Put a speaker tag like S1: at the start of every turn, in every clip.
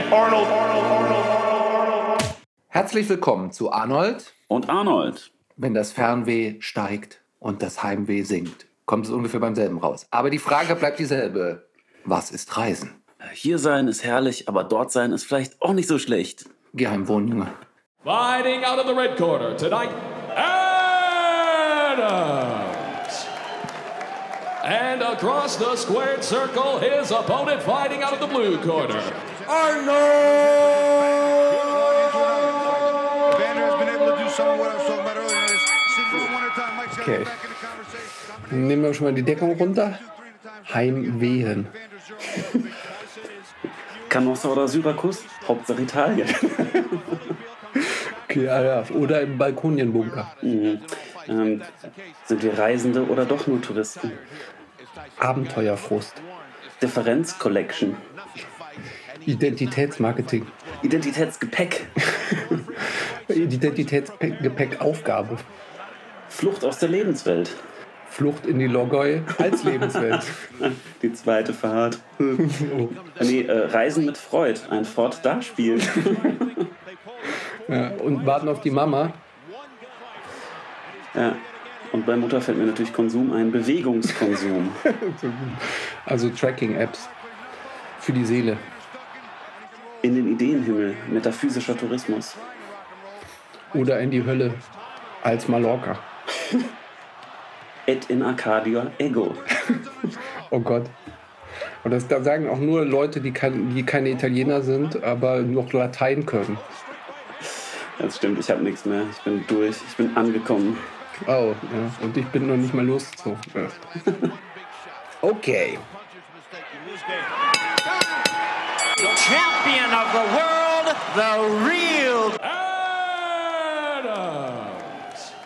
S1: and Arnold.
S2: Herzlich willkommen zu Arnold.
S3: Und Arnold.
S2: Wenn das Fernweh steigt und das Heimweh sinkt, kommt es ungefähr beim selben raus. Aber die Frage bleibt dieselbe. Was ist Reisen?
S3: Hier sein ist herrlich, aber dort sein ist vielleicht auch nicht so schlecht.
S2: Geheimwohnjunge.
S4: Fighting out of the red corner tonight, Adams. And across the squared circle, his opponent fighting out of the blue corner,
S5: Okay. nehmen wir schon mal die Deckung runter. Heimwehen.
S3: Canossa oder Syrakus? Hauptsache Italien.
S5: Okay, ja, ja. Oder im Balkonienbunker.
S3: ähm, sind wir Reisende oder doch nur Touristen?
S5: Abenteuerfrust.
S3: Differenz Collection.
S5: Identitätsmarketing.
S3: Identitätsgepäck.
S5: Identitätsgepäckaufgabe.
S3: Flucht aus der Lebenswelt.
S5: Flucht in die Logoi als Lebenswelt.
S3: Die zweite Fahrt. nee, äh, Reisen mit Freud. Ein Ford da spielt.
S5: Ja, und warten auf die Mama.
S3: ja. Und bei Mutter fällt mir natürlich Konsum ein. Bewegungskonsum.
S5: Also Tracking-Apps für die Seele.
S3: In den Ideenhimmel. Metaphysischer Tourismus.
S5: Oder in die Hölle als Mallorca.
S3: Et in Arcadia ego.
S5: Oh Gott. Und das da sagen auch nur Leute, die, kein, die keine Italiener sind, aber noch Latein können.
S3: Das stimmt, ich habe nichts mehr. Ich bin durch. Ich bin angekommen.
S5: Oh, ja. Und ich bin noch nicht mal losgezogen. Okay.
S6: Champion of the world, the real
S4: Adams.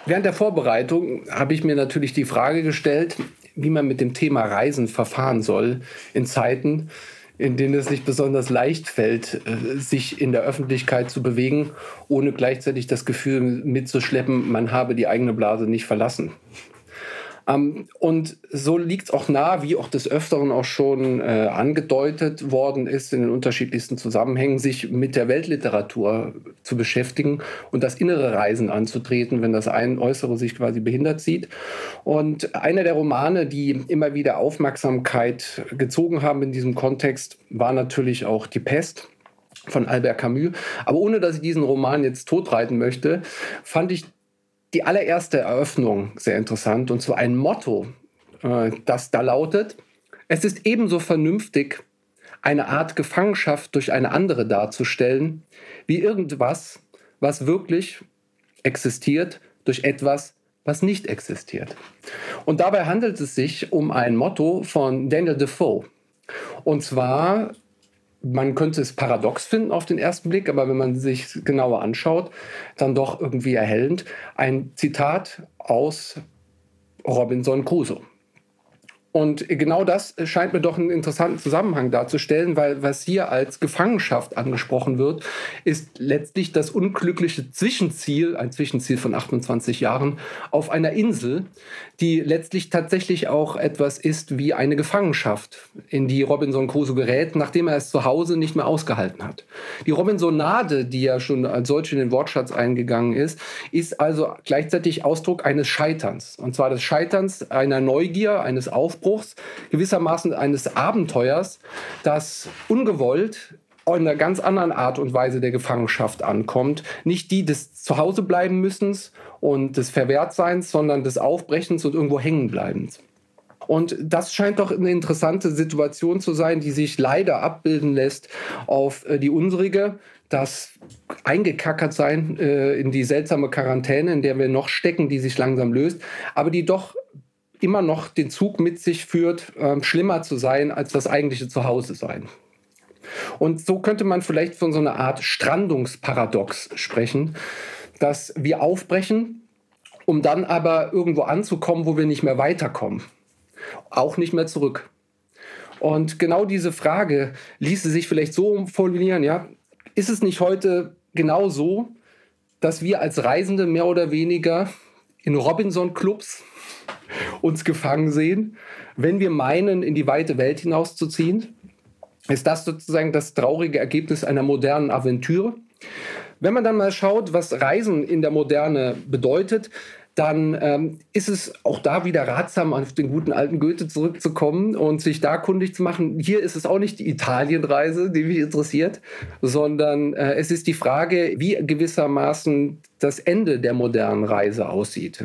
S5: Während der Vorbereitung habe ich mir natürlich die Frage gestellt, wie man mit dem Thema Reisen verfahren soll in Zeiten, in denen es nicht besonders leicht fällt, äh, sich in der Öffentlichkeit zu bewegen, ohne gleichzeitig das Gefühl mitzuschleppen, man habe die eigene Blase nicht verlassen. Ähm, und so liegt es auch nahe, wie auch des Öfteren auch schon äh, angedeutet worden ist, in den unterschiedlichsten Zusammenhängen, sich mit der Weltliteratur zu beschäftigen und das innere Reisen anzutreten, wenn das ein Äußere sich quasi behindert sieht. Und einer der Romane, die immer wieder Aufmerksamkeit gezogen haben in diesem Kontext, war natürlich auch Die Pest von Albert Camus. Aber ohne dass ich diesen Roman jetzt totreiten möchte, fand ich die allererste Eröffnung sehr interessant und zwar ein Motto, äh, das da lautet: Es ist ebenso vernünftig, eine Art Gefangenschaft durch eine andere darzustellen, wie irgendwas, was wirklich existiert, durch etwas, was nicht existiert. Und dabei handelt es sich um ein Motto von Daniel Defoe. Und zwar man könnte es paradox finden auf den ersten Blick, aber wenn man sich genauer anschaut, dann doch irgendwie erhellend. Ein Zitat aus Robinson Crusoe. Und genau das scheint mir doch einen interessanten Zusammenhang darzustellen, weil was hier als Gefangenschaft angesprochen wird, ist letztlich das unglückliche Zwischenziel, ein Zwischenziel von 28 Jahren, auf einer Insel, die letztlich tatsächlich auch etwas ist wie eine Gefangenschaft, in die Robinson Crusoe gerät, nachdem er es zu Hause nicht mehr ausgehalten hat. Die Robinsonade, die ja schon als solche in den Wortschatz eingegangen ist, ist also gleichzeitig Ausdruck eines Scheiterns. Und zwar des Scheiterns einer Neugier, eines Aufbruchs, gewissermaßen eines Abenteuers, das ungewollt in einer ganz anderen Art und Weise der Gefangenschaft ankommt. Nicht die des Zuhausebleiben-Müssens und des Verwehrtseins, sondern des Aufbrechens und irgendwo hängenbleibens. Und das scheint doch eine interessante Situation zu sein, die sich leider abbilden lässt auf äh, die unsrige, das eingekackert sein äh, in die seltsame Quarantäne, in der wir noch stecken, die sich langsam löst, aber die doch immer noch den Zug mit sich führt, ähm, schlimmer zu sein als das eigentliche Zuhause sein. Und so könnte man vielleicht von so einer Art Strandungsparadox sprechen, dass wir aufbrechen, um dann aber irgendwo anzukommen, wo wir nicht mehr weiterkommen. Auch nicht mehr zurück. Und genau diese Frage ließe sich vielleicht so formulieren, ja, ist es nicht heute genau so, dass wir als Reisende mehr oder weniger in Robinson-Clubs uns gefangen sehen, wenn wir meinen, in die weite Welt hinauszuziehen? ist das sozusagen das traurige Ergebnis einer modernen Aventüre. Wenn man dann mal schaut, was Reisen in der Moderne bedeutet, dann ähm, ist es auch da wieder ratsam, auf den guten alten Goethe zurückzukommen und sich da kundig zu machen. Hier ist es auch nicht die Italienreise, die mich interessiert, sondern äh, es ist die Frage, wie gewissermaßen das Ende der modernen Reise aussieht.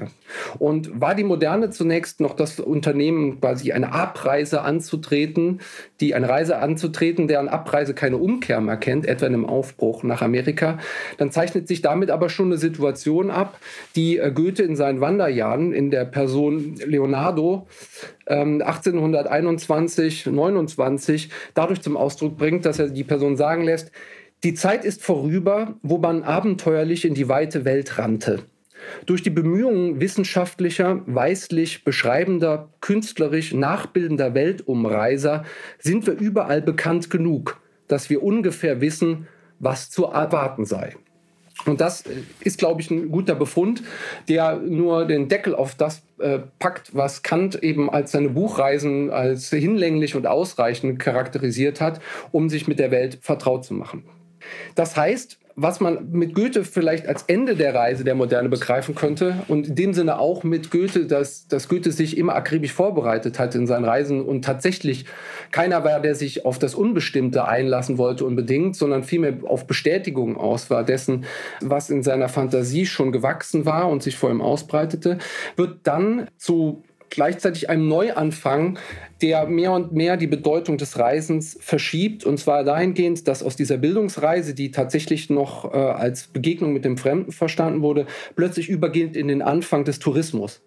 S5: Und war die Moderne zunächst noch das Unternehmen, quasi eine Abreise anzutreten, die eine Reise anzutreten, deren Abreise keine Umkehr mehr kennt, etwa in einem Aufbruch nach Amerika, dann zeichnet sich damit aber schon eine Situation ab, die äh, Goethe in seinen Wanderjahren in der Person Leonardo 1821, ähm, 29 dadurch zum Ausdruck bringt, dass er die Person sagen lässt, die Zeit ist vorüber, wo man abenteuerlich in die weite Welt rannte. Durch die Bemühungen wissenschaftlicher, weislich beschreibender, künstlerisch nachbildender Weltumreiser sind wir überall bekannt genug, dass wir ungefähr wissen, was zu erwarten sei. Und das ist, glaube ich, ein guter Befund, der nur den Deckel auf das äh, packt, was Kant eben als seine Buchreisen als hinlänglich und ausreichend charakterisiert hat, um sich mit der Welt vertraut zu machen. Das heißt, was man mit Goethe vielleicht als Ende der Reise der Moderne begreifen könnte. Und in dem Sinne auch mit Goethe, dass, dass Goethe sich immer akribisch vorbereitet hat in seinen Reisen und tatsächlich keiner war, der sich auf das Unbestimmte einlassen wollte unbedingt, sondern vielmehr auf Bestätigung aus war dessen, was in seiner Fantasie schon gewachsen war und sich vor ihm ausbreitete, wird dann zu gleichzeitig einem Neuanfang, der mehr und mehr die Bedeutung des Reisens verschiebt. Und zwar dahingehend, dass aus dieser Bildungsreise, die tatsächlich noch äh, als Begegnung mit dem Fremden verstanden wurde, plötzlich übergeht in den Anfang des Tourismus.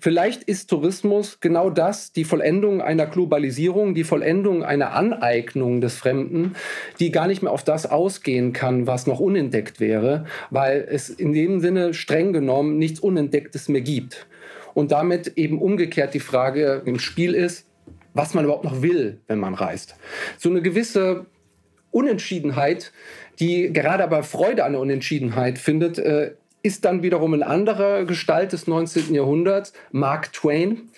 S5: Vielleicht ist Tourismus genau das, die Vollendung einer Globalisierung, die Vollendung einer Aneignung des Fremden, die gar nicht mehr auf das ausgehen kann, was noch unentdeckt wäre, weil es in dem Sinne streng genommen nichts Unentdecktes mehr gibt und damit eben umgekehrt die Frage im Spiel ist, was man überhaupt noch will, wenn man reist. So eine gewisse Unentschiedenheit, die gerade aber Freude an der Unentschiedenheit findet, äh, ist dann wiederum ein anderer Gestalt des 19. Jahrhunderts, Mark Twain,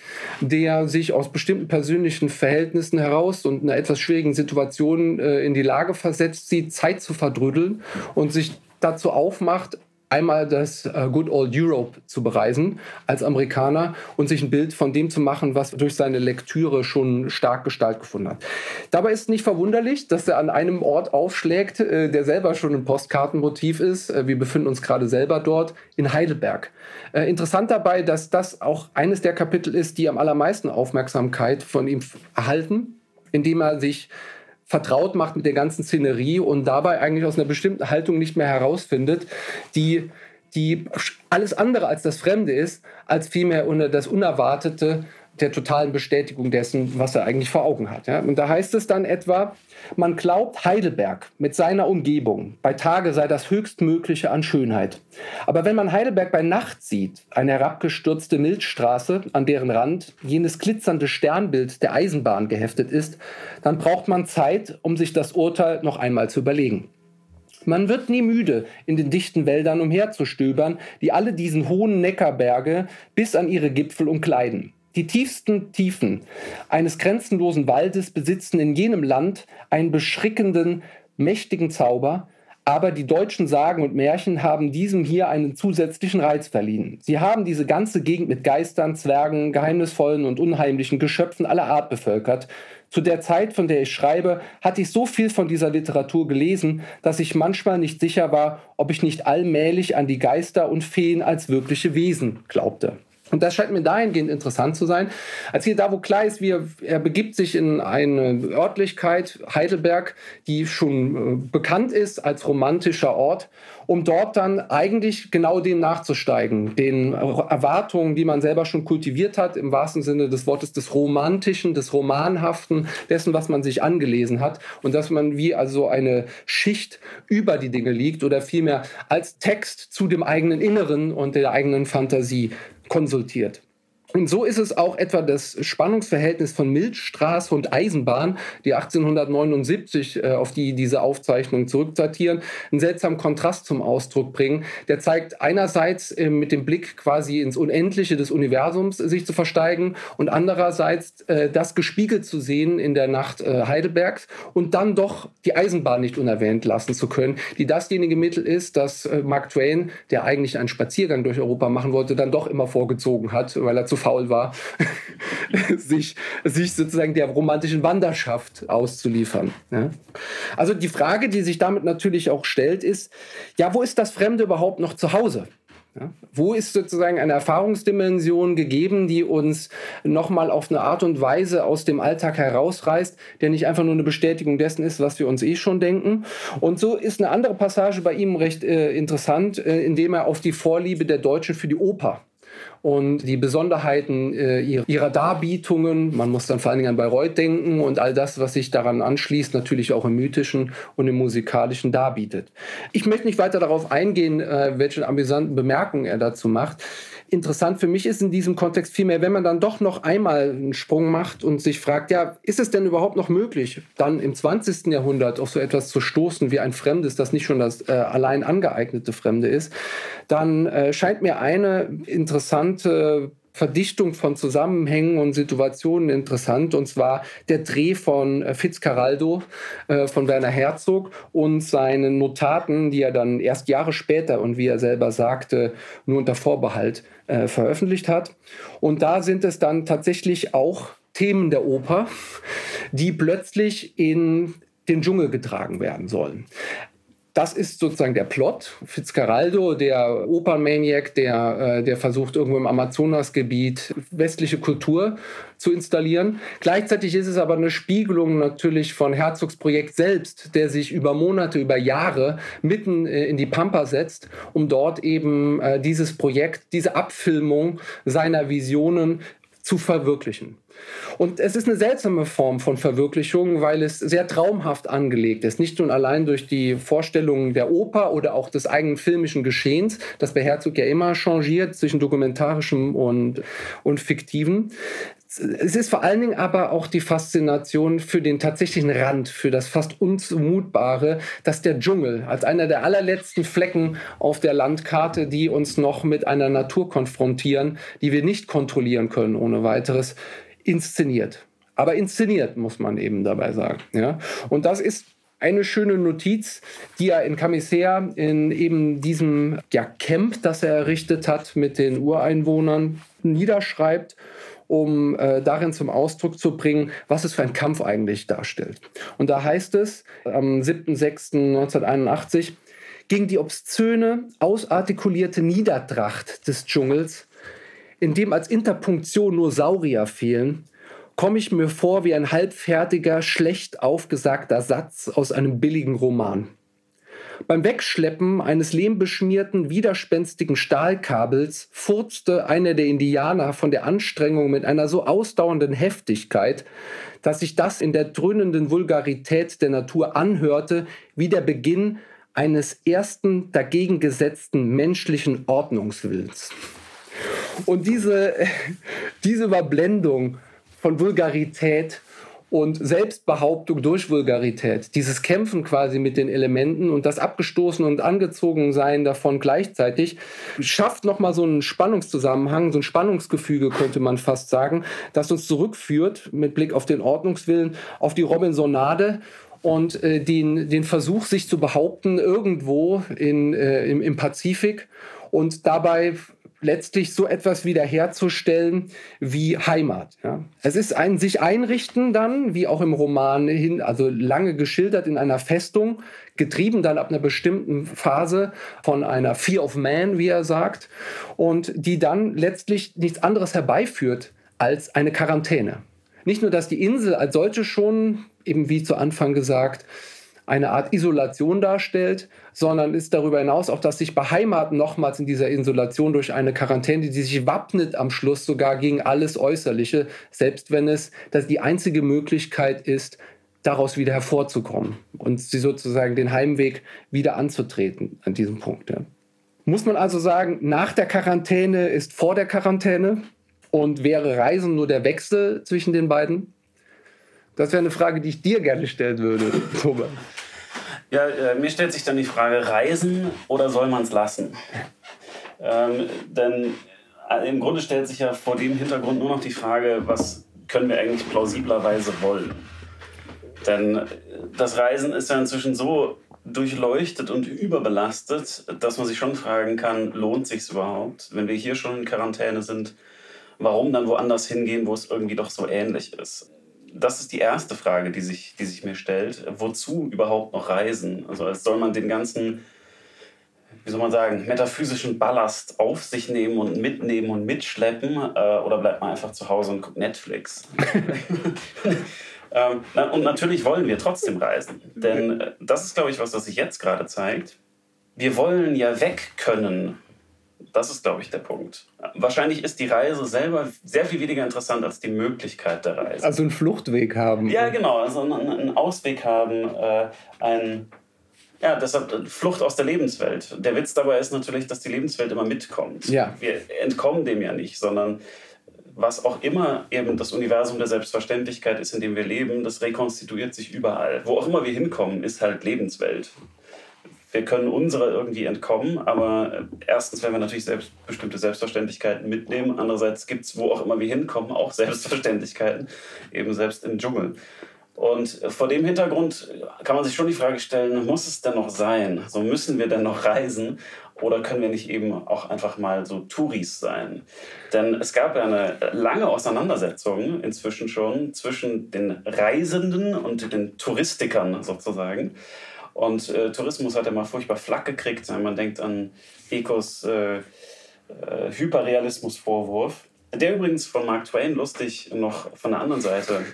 S5: der sich aus bestimmten persönlichen Verhältnissen heraus und einer etwas schwierigen Situation äh, in die Lage versetzt sieht, Zeit zu verdrüdeln und sich dazu aufmacht, einmal das äh, Good Old Europe zu bereisen als Amerikaner und sich ein Bild von dem zu machen, was durch seine Lektüre schon stark Gestalt gefunden hat. Dabei ist nicht verwunderlich, dass er an einem Ort aufschlägt, äh, der selber schon ein Postkartenmotiv ist. Äh, wir befinden uns gerade selber dort in Heidelberg. Interessant dabei, dass das auch eines der Kapitel ist, die am allermeisten Aufmerksamkeit von ihm erhalten, indem er sich vertraut macht mit der ganzen Szenerie und dabei eigentlich aus einer bestimmten Haltung nicht mehr herausfindet, die, die alles andere als das Fremde ist, als vielmehr das Unerwartete der totalen Bestätigung dessen, was er eigentlich vor Augen hat. Ja? Und da heißt es dann etwa, man glaubt, Heidelberg mit seiner Umgebung bei Tage sei das höchstmögliche an Schönheit. Aber wenn man Heidelberg bei Nacht sieht, eine herabgestürzte Milchstraße, an deren Rand jenes glitzernde Sternbild der Eisenbahn geheftet ist, dann braucht man Zeit, um sich das Urteil noch einmal zu überlegen. Man wird nie müde, in den dichten Wäldern umherzustöbern, die alle diesen hohen Neckarberge bis an ihre Gipfel umkleiden. Die tiefsten Tiefen eines grenzenlosen Waldes besitzen in jenem Land einen beschrickenden, mächtigen Zauber, aber die deutschen Sagen und Märchen haben diesem hier einen zusätzlichen Reiz verliehen. Sie haben diese ganze Gegend mit Geistern, Zwergen, geheimnisvollen und unheimlichen Geschöpfen aller Art bevölkert. Zu der Zeit, von der ich schreibe, hatte ich so viel von dieser Literatur gelesen, dass ich manchmal nicht sicher war, ob ich nicht allmählich an die Geister und Feen als wirkliche Wesen glaubte. Und das scheint mir dahingehend interessant zu sein, als hier da, wo klar ist, wie er, er begibt sich in eine Örtlichkeit, Heidelberg, die schon äh, bekannt ist als romantischer Ort, um dort dann eigentlich genau dem nachzusteigen, den Erwartungen, die man selber schon kultiviert hat, im wahrsten Sinne des Wortes des Romantischen, des Romanhaften, dessen, was man sich angelesen hat und dass man wie also eine Schicht über die Dinge liegt oder vielmehr als Text zu dem eigenen Inneren und der eigenen Fantasie konsultiert. Und so ist es auch etwa das Spannungsverhältnis von Milchstraße und Eisenbahn, die 1879, äh, auf die diese Aufzeichnungen zurückdatieren, einen seltsamen Kontrast zum Ausdruck bringen. Der zeigt einerseits äh, mit dem Blick quasi ins Unendliche des Universums sich zu versteigen und andererseits äh, das gespiegelt zu sehen in der Nacht Heidelbergs und dann doch die Eisenbahn nicht unerwähnt lassen zu können, die dasjenige Mittel ist, das Mark Twain, der eigentlich einen Spaziergang durch Europa machen wollte, dann doch immer vorgezogen hat, weil er zu faul war, sich, sich sozusagen der romantischen Wanderschaft auszuliefern. Ja? Also die Frage, die sich damit natürlich auch stellt, ist, ja, wo ist das Fremde überhaupt noch zu Hause? Ja, wo ist sozusagen eine Erfahrungsdimension gegeben, die uns nochmal auf eine Art und Weise aus dem Alltag herausreißt, der nicht einfach nur eine Bestätigung dessen ist, was wir uns eh schon denken? Und so ist eine andere Passage bei ihm recht äh, interessant, äh, indem er auf die Vorliebe der Deutschen für die Oper und die Besonderheiten äh, ihrer Darbietungen. Man muss dann vor allen Dingen an Bayreuth denken und all das, was sich daran anschließt, natürlich auch im mythischen und im musikalischen darbietet. Ich möchte nicht weiter darauf eingehen, äh, welche amüsanten Bemerkungen er dazu macht interessant für mich ist in diesem Kontext vielmehr, wenn man dann doch noch einmal einen Sprung macht und sich fragt, ja, ist es denn überhaupt noch möglich, dann im 20. Jahrhundert auf so etwas zu stoßen wie ein Fremdes, das nicht schon das äh, allein angeeignete Fremde ist, dann äh, scheint mir eine interessante Verdichtung von Zusammenhängen und Situationen interessant, und zwar der Dreh von äh, Fitzcarraldo, äh, von Werner Herzog und seinen Notaten, die er dann erst Jahre später und wie er selber sagte, nur unter Vorbehalt äh, veröffentlicht hat. Und da sind es dann tatsächlich auch Themen der Oper, die plötzlich in den Dschungel getragen werden sollen. Das ist sozusagen der Plot. Fitzcarraldo, der Opernmaniac, der, äh, der versucht, irgendwo im Amazonasgebiet westliche Kultur zu installieren. Gleichzeitig ist es aber eine Spiegelung natürlich von Herzogs Projekt selbst, der sich über Monate, über Jahre mitten äh, in die Pampa setzt, um dort eben äh, dieses Projekt, diese Abfilmung seiner Visionen zu verwirklichen. Und es ist eine seltsame Form von Verwirklichung, weil es sehr traumhaft angelegt ist. Nicht nur allein durch die Vorstellungen der Oper oder auch des eigenen filmischen Geschehens, das bei Herzog ja immer changiert zwischen dokumentarischem und, und fiktiven. Es ist vor allen Dingen aber auch die Faszination für den tatsächlichen Rand, für das fast Unzumutbare, dass der Dschungel als einer der allerletzten Flecken auf der Landkarte, die uns noch mit einer Natur konfrontieren, die wir nicht kontrollieren können ohne weiteres, inszeniert. Aber inszeniert, muss man eben dabei sagen. Ja? Und das ist eine schöne Notiz, die er in Camisea in eben diesem ja, Camp, das er errichtet hat mit den Ureinwohnern, niederschreibt, um äh, darin zum Ausdruck zu bringen, was es für ein Kampf eigentlich darstellt. Und da heißt es am 7.6.1981, gegen die obszöne, ausartikulierte Niedertracht des Dschungels in dem als Interpunktion nur Saurier fehlen, komme ich mir vor wie ein halbfertiger, schlecht aufgesagter Satz aus einem billigen Roman. Beim Wegschleppen eines lehmbeschmierten, widerspenstigen Stahlkabels furzte einer der Indianer von der Anstrengung mit einer so ausdauernden Heftigkeit, dass sich das in der dröhnenden Vulgarität der Natur anhörte wie der Beginn eines ersten dagegen gesetzten menschlichen Ordnungswillens. Und diese, diese Überblendung von Vulgarität und Selbstbehauptung durch Vulgarität, dieses Kämpfen quasi mit den Elementen und das Abgestoßen und angezogen sein davon gleichzeitig, schafft nochmal so einen Spannungszusammenhang, so ein Spannungsgefüge, könnte man fast sagen, das uns zurückführt mit Blick auf den Ordnungswillen, auf die Robinsonade und äh, den, den Versuch, sich zu behaupten irgendwo in, äh, im, im Pazifik und dabei letztlich so etwas wiederherzustellen wie Heimat. Ja. Es ist ein sich einrichten dann, wie auch im Roman hin, also lange geschildert in einer Festung, getrieben dann ab einer bestimmten Phase von einer Fear of Man, wie er sagt, und die dann letztlich nichts anderes herbeiführt als eine Quarantäne. Nicht nur, dass die Insel als solche schon, eben wie zu Anfang gesagt, eine Art Isolation darstellt, sondern ist darüber hinaus auch, dass sich beheimaten nochmals in dieser Isolation durch eine Quarantäne, die sich wappnet am Schluss sogar gegen alles Äußerliche, selbst wenn es dass die einzige Möglichkeit ist, daraus wieder hervorzukommen und sie sozusagen den Heimweg wieder anzutreten an diesem Punkt. Ja. Muss man also sagen, nach der Quarantäne ist vor der Quarantäne Und wäre Reisen nur der Wechsel zwischen den beiden? Das wäre eine Frage, die ich dir gerne stellen würde, Thomas.
S3: Ja, äh, mir stellt sich dann die Frage, reisen oder soll man es lassen? Ähm, denn äh, im Grunde stellt sich ja vor dem Hintergrund nur noch die Frage, was können wir eigentlich plausiblerweise wollen? Denn äh, das Reisen ist ja inzwischen so durchleuchtet und überbelastet, dass man sich schon fragen kann, lohnt sich überhaupt, wenn wir hier schon in Quarantäne sind, warum dann woanders hingehen, wo es irgendwie doch so ähnlich ist? Das ist die erste Frage, die sich, die sich mir stellt. Wozu überhaupt noch reisen? Also soll man den ganzen, wie soll man sagen, metaphysischen Ballast auf sich nehmen und mitnehmen und mitschleppen? Äh, oder bleibt man einfach zu Hause und guckt Netflix? Ähm, und natürlich wollen wir trotzdem reisen. Denn äh, das ist, glaube ich, was, was sich jetzt gerade zeigt. Wir wollen ja weg können. Das ist, glaube ich, der Punkt. Wahrscheinlich ist die Reise selber sehr viel weniger interessant als die Möglichkeit der Reise.
S5: Also einen Fluchtweg haben.
S3: Ja, genau. Also einen, Ausweg haben, äh, ein, ja, deshalb äh, Flucht aus der Lebenswelt. Der Witz dabei ist natürlich, dass die Lebenswelt immer mitkommt.
S5: Ja.
S3: Wir entkommen dem ja nicht, sondern was auch immer eben das Universum der Selbstverständlichkeit ist, in dem wir leben, das rekonstituiert sich überall. Wo auch immer wir hinkommen, ist halt Lebenswelt. Wir können unserer irgendwie entkommen, aber erstens werden wir natürlich selbst, bestimmte Selbstverständlichkeiten mitnehmen. Andererseits gibt es, wo auch immer wir hinkommen, auch Selbstverständlichkeiten, eben selbst im Dschungel. Und vor dem Hintergrund kann man sich schon die Frage stellen, muss es denn noch sein? So müssen wir denn noch reisen? Oder können wir nicht eben auch einfach mal so Touris sein? Denn es gab ja eine lange Auseinandersetzung inzwischen schon zwischen den Reisenden und den Touristikern sozusagen. Und äh, Tourismus hat ja mal furchtbar flack gekriegt. Man denkt an Ecos äh, äh, Hyperrealismus-Vorwurf, der übrigens von Mark Twain lustig noch von der anderen Seite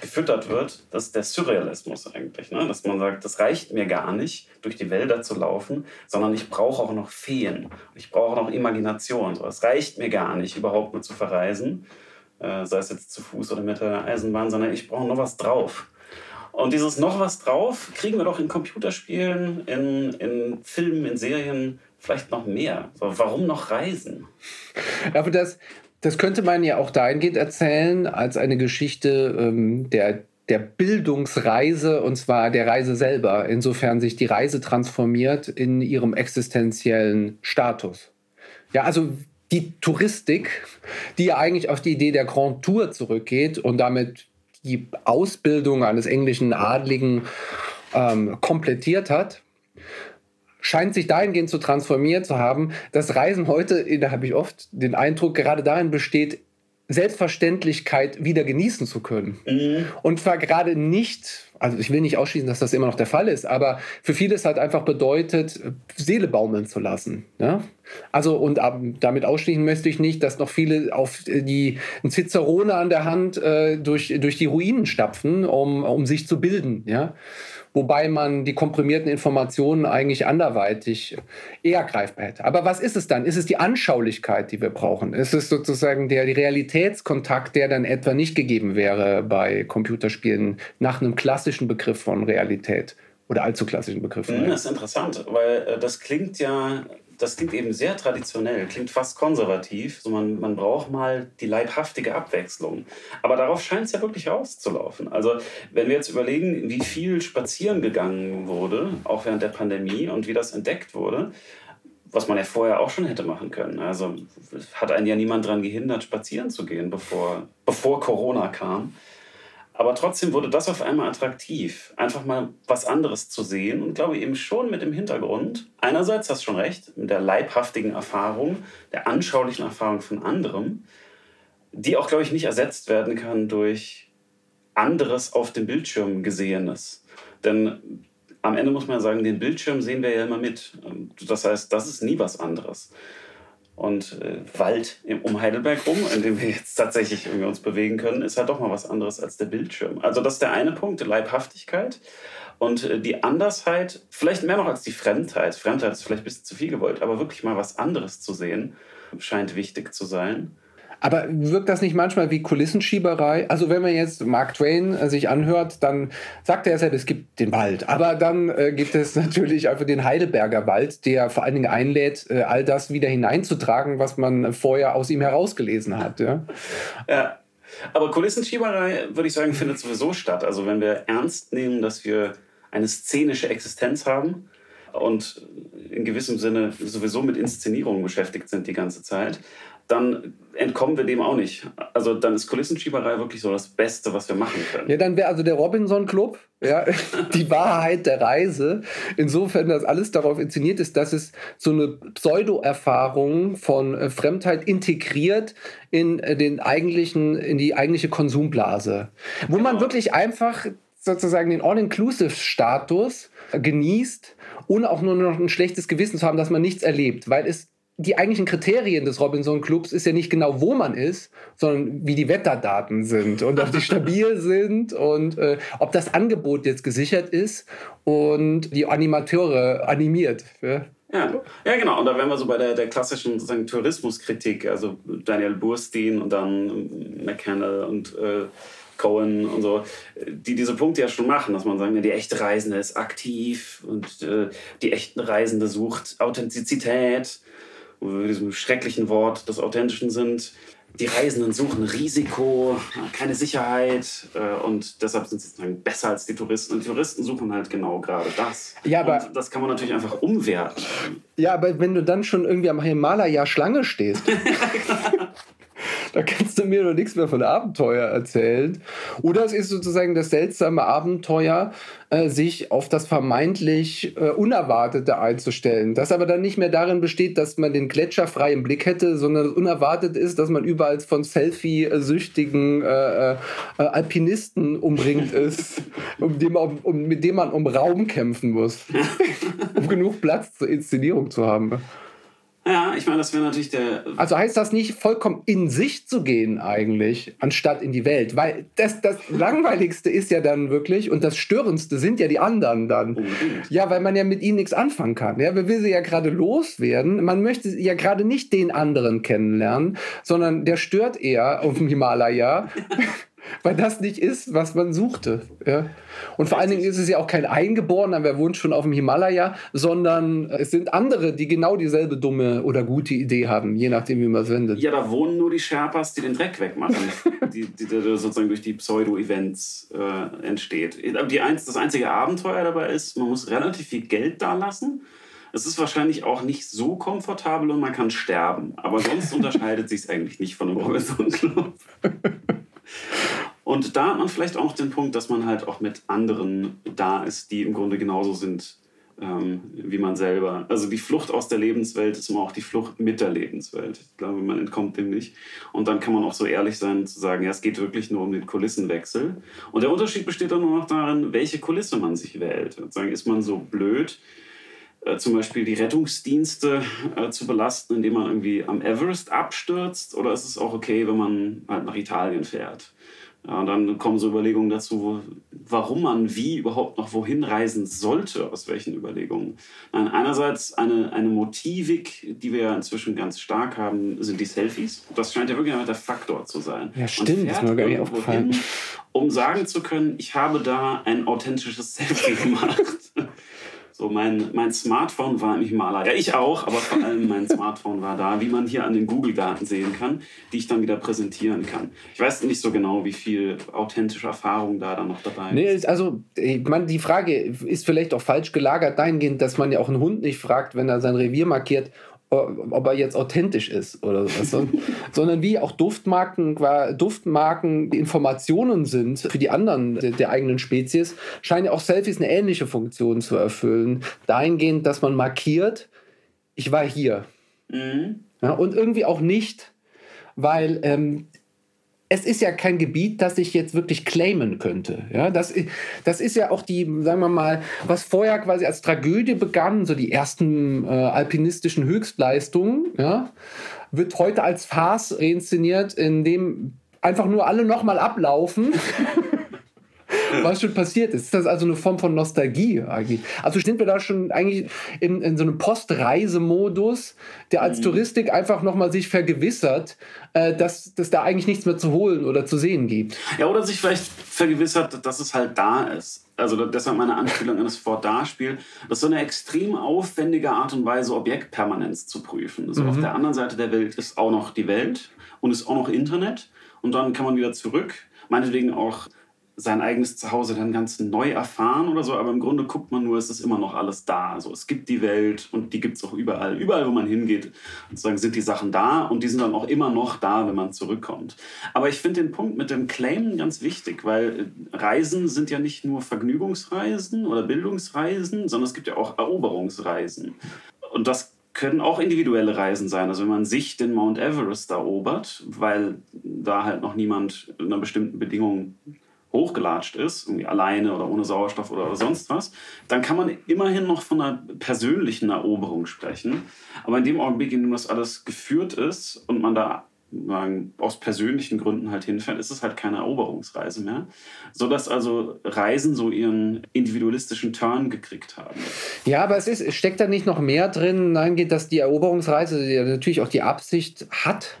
S3: gefüttert wird, das ist der Surrealismus eigentlich. Ne? Dass man sagt, das reicht mir gar nicht, durch die Wälder zu laufen, sondern ich brauche auch noch Feen. Ich brauche noch Imagination. So, es reicht mir gar nicht, überhaupt nur zu verreisen, äh, sei es jetzt zu Fuß oder mit der Eisenbahn, sondern ich brauche noch was drauf. Und dieses noch was drauf kriegen wir doch in Computerspielen, in, in Filmen, in Serien vielleicht noch mehr. So, warum noch reisen?
S5: Aber das, das könnte man ja auch dahingehend erzählen, als eine Geschichte ähm, der, der Bildungsreise, und zwar der Reise selber, insofern sich die Reise transformiert in ihrem existenziellen Status. Ja, also die Touristik, die ja eigentlich auf die Idee der Grand Tour zurückgeht und damit die Ausbildung eines englischen Adligen ähm, komplettiert hat, scheint sich dahingehend zu transformieren zu haben, dass Reisen heute, da habe ich oft den Eindruck, gerade darin besteht, Selbstverständlichkeit wieder genießen zu können. Mhm. Und zwar gerade nicht, also ich will nicht ausschließen, dass das immer noch der Fall ist, aber für viele es halt einfach bedeutet, Seele baumeln zu lassen. Ja? Also und damit ausschließen möchte ich nicht, dass noch viele auf die ein Cicerone an der Hand äh, durch, durch die Ruinen stapfen, um, um sich zu bilden. Ja? Wobei man die komprimierten Informationen eigentlich anderweitig eher greifbar hätte. Aber was ist es dann? Ist es die Anschaulichkeit, die wir brauchen? Ist es sozusagen der Realitätskontakt, der dann etwa nicht gegeben wäre bei Computerspielen nach einem klassischen Begriff von Realität? Oder allzu klassischen Begriff.
S3: Hm, das ist interessant, weil äh, das klingt ja das klingt eben sehr traditionell, klingt fast konservativ. So man, man braucht mal die leibhaftige Abwechslung. Aber darauf scheint es ja wirklich rauszulaufen. Also wenn wir jetzt überlegen, wie viel spazieren gegangen wurde, auch während der Pandemie und wie das entdeckt wurde, was man ja vorher auch schon hätte machen können. Also hat einen ja niemand daran gehindert, spazieren zu gehen, bevor, bevor Corona kam. Aber trotzdem wurde das auf einmal attraktiv, einfach mal was anderes zu sehen und glaube eben schon mit dem Hintergrund, einerseits hast du schon recht, mit der leibhaftigen Erfahrung, der anschaulichen Erfahrung von anderem, die auch, glaube ich, nicht ersetzt werden kann durch anderes auf dem Bildschirm Gesehenes. Denn am Ende muss man ja sagen, den Bildschirm sehen wir ja immer mit. Das heißt, das ist nie was anderes und äh, Wald um Heidelberg rum, in dem wir jetzt tatsächlich irgendwie uns bewegen können, ist halt doch mal was anderes als der Bildschirm. Also das ist der eine Punkt, Leibhaftigkeit. Und äh, die Andersheit, vielleicht mehr noch als die Fremdheit. Fremdheit ist vielleicht ein bisschen zu viel gewollt, aber wirklich mal was anderes zu sehen, scheint wichtig zu sein.
S5: Aber wirkt das nicht manchmal wie Kulissenschieberei? Also wenn man jetzt Mark Twain äh, sich anhört, dann sagt er ja selbst, es gibt den Wald. Aber dann äh, gibt es natürlich einfach den Heidelberger Wald, der vor allen Dingen einlädt, äh, all das wieder hineinzutragen, was man vorher aus ihm herausgelesen hat. Ja?
S3: Ja. Aber Kulissenschieberei, würde ich sagen, findet sowieso statt. Also wenn wir ernst nehmen, dass wir eine szenische Existenz haben und in gewissem Sinne sowieso mit Inszenierungen beschäftigt sind die ganze Zeit, dann entkommen wir dem auch nicht. Also dann ist Kulissenschieberei wirklich so das Beste, was wir machen können.
S5: Ja, dann wäre also der Robinson Club, ja, die Wahrheit der Reise. Insofern, dass alles darauf inszeniert ist, dass es so eine Pseudo-Erfahrung von äh, Fremdheit integriert in äh, den eigentlichen, in die eigentliche Konsumblase. Wo man wirklich einfach sozusagen den All-Inclusive-Status genießt, ohne auch nur noch ein schlechtes Gewissen zu haben, dass man nichts erlebt, weil es die eigentlichen Kriterien des Robinson Clubs ist ja nicht genau, wo man ist, sondern wie die Wetterdaten sind und ob die stabil sind und äh, ob das Angebot jetzt gesichert ist und die Animateure animiert. Ja.
S3: Ja, ja, genau. Und da wären wir so bei der, der klassischen sozusagen, Tourismuskritik, also Daniel Burstein und dann McCannell und äh, Cohen und so, die diese Punkte ja schon machen, dass man sagt, die echte Reisende ist aktiv und äh, die echten Reisende sucht Authentizität wo wir diesem schrecklichen Wort des Authentischen sind. Die Reisenden suchen Risiko, keine Sicherheit äh, und deshalb sind sie sozusagen besser als die Touristen. Und die Touristen suchen halt genau gerade das.
S5: Ja, aber
S3: und das kann man natürlich einfach umwerten.
S5: Ja, aber wenn du dann schon irgendwie am Himalaya Schlange stehst. da kannst du mir doch nichts mehr von Abenteuer erzählen. Oder es ist sozusagen das seltsame Abenteuer, äh, sich auf das vermeintlich äh, Unerwartete einzustellen. Das aber dann nicht mehr darin besteht, dass man den Gletscher frei im Blick hätte, sondern unerwartet ist, dass man überall von Selfie-süchtigen äh, äh, Alpinisten umringt ist, um dem, um, um, mit dem man um Raum kämpfen muss, um genug Platz zur Inszenierung zu haben.
S3: Ja, ich meine, das wäre natürlich der.
S5: Also heißt das nicht, vollkommen in sich zu gehen eigentlich, anstatt in die Welt? Weil das, das Langweiligste ist ja dann wirklich und das Störendste sind ja die anderen dann.
S3: Unbedingt.
S5: Ja, weil man ja mit ihnen nichts anfangen kann. Ja, man will sie ja gerade loswerden. Man möchte ja gerade nicht den anderen kennenlernen, sondern der stört eher auf dem Himalaya. weil das nicht ist, was man suchte. Ja. Und vor allen Dingen ist es ja auch kein Eingeborener, wer wohnt schon auf dem Himalaya, sondern es sind andere, die genau dieselbe dumme oder gute Idee haben, je nachdem, wie man es wendet.
S3: Ja, da wohnen nur die Sherpas, die den Dreck wegmachen, die, die, die sozusagen durch die Pseudo-Events äh, entsteht. Die eins, das einzige Abenteuer dabei ist, man muss relativ viel Geld da lassen. Es ist wahrscheinlich auch nicht so komfortabel und man kann sterben. Aber sonst unterscheidet sich es eigentlich nicht von einem Robinson Club. Und da hat man vielleicht auch den Punkt, dass man halt auch mit anderen da ist, die im Grunde genauso sind ähm, wie man selber. Also die Flucht aus der Lebenswelt ist immer auch die Flucht mit der Lebenswelt. Ich glaube, man entkommt dem nicht. Und dann kann man auch so ehrlich sein zu sagen, ja, es geht wirklich nur um den Kulissenwechsel. Und der Unterschied besteht dann nur noch darin, welche Kulisse man sich wählt. Sagen, ist man so blöd, äh, zum Beispiel die Rettungsdienste äh, zu belasten, indem man irgendwie am Everest abstürzt? Oder ist es auch okay, wenn man halt nach Italien fährt? Ja, und dann kommen so Überlegungen dazu, warum man wie überhaupt noch wohin reisen sollte, aus welchen Überlegungen. Nein, einerseits eine, eine Motivik, die wir ja inzwischen ganz stark haben, sind die Selfies. Das scheint ja wirklich der Faktor zu sein.
S5: Ja, stimmt,
S3: man
S5: ist mir gar nicht aufgefallen.
S3: hin, um sagen zu können, ich habe da ein authentisches Selfie gemacht. So, mein, mein Smartphone war im Himalaya. Ich auch, aber vor allem mein Smartphone war da, wie man hier an den Google-Daten sehen kann, die ich dann wieder präsentieren kann. Ich weiß nicht so genau, wie viel authentische Erfahrung da dann noch dabei ist.
S5: Nee, ist also, meine, die Frage ist vielleicht auch falsch gelagert dahingehend, dass man ja auch einen Hund nicht fragt, wenn er sein Revier markiert, ob er jetzt authentisch ist oder sowas, sondern, wie auch Duftmarken, Duftmarken die Informationen sind für die anderen der, eigenen Spezies, scheinen auch Selfies eine ähnliche Funktion zu erfüllen. Dahingehend, dass man markiert, ich war hier.
S3: Mhm.
S5: Ja, und irgendwie auch nicht, weil ähm, es ist ja kein Gebiet, das ich jetzt wirklich claimen könnte. Ja, das, das ist ja auch die, sagen wir mal, was vorher quasi als Tragödie begann, so die ersten äh, alpinistischen Höchstleistungen, ja, wird heute als Farce reinszeniert, in dem einfach nur alle nochmal ablaufen. was schon passiert ist. Ist das also eine Form von Nostalgie eigentlich? Also sind wir da schon eigentlich in, in so einem Postreisemodus, der als Touristik einfach nochmal sich vergewissert, äh, dass, dass da eigentlich nichts mehr zu holen oder zu sehen gibt.
S3: Ja, oder sich vielleicht vergewissert, dass es halt da ist. Also deshalb meine Anspielung an das Wort Darspiel. Das ist so eine extrem aufwendige Art und Weise, Objektpermanenz zu prüfen. Also auf der anderen Seite der Welt ist auch noch die Welt und ist auch noch Internet. Und dann kann man wieder zurück. Meinetwegen auch sein eigenes Zuhause dann ganz neu erfahren oder so, aber im Grunde guckt man nur, es ist immer noch alles da. Also es gibt die Welt und die gibt es auch überall. Überall, wo man hingeht, sozusagen sind die Sachen da und die sind dann auch immer noch da, wenn man zurückkommt. Aber ich finde den Punkt mit dem Claim ganz wichtig, weil äh, Reisen sind ja nicht nur Vergnügungsreisen oder Bildungsreisen, sondern es gibt ja auch Eroberungsreisen. Und das können auch individuelle Reisen sein. Also wenn man sich den Mount Everest erobert, weil da halt noch niemand in einer bestimmten Bedingung hochgelatscht ist, irgendwie alleine oder ohne Sauerstoff oder, sonst was, dann kann man immerhin noch von einer persönlichen Eroberung sprechen. Aber in dem Augenblick, in dem das alles geführt ist und man da aus persönlichen Gründen halt hinfährt, ist es halt keine Eroberungsreise mehr. Sodass also Reisen so ihren individualistischen Turn gekriegt haben.
S5: Ja, aber es ist, steckt da nicht noch mehr drin, dahingehend, dass die Eroberungsreise natürlich auch die Absicht hat,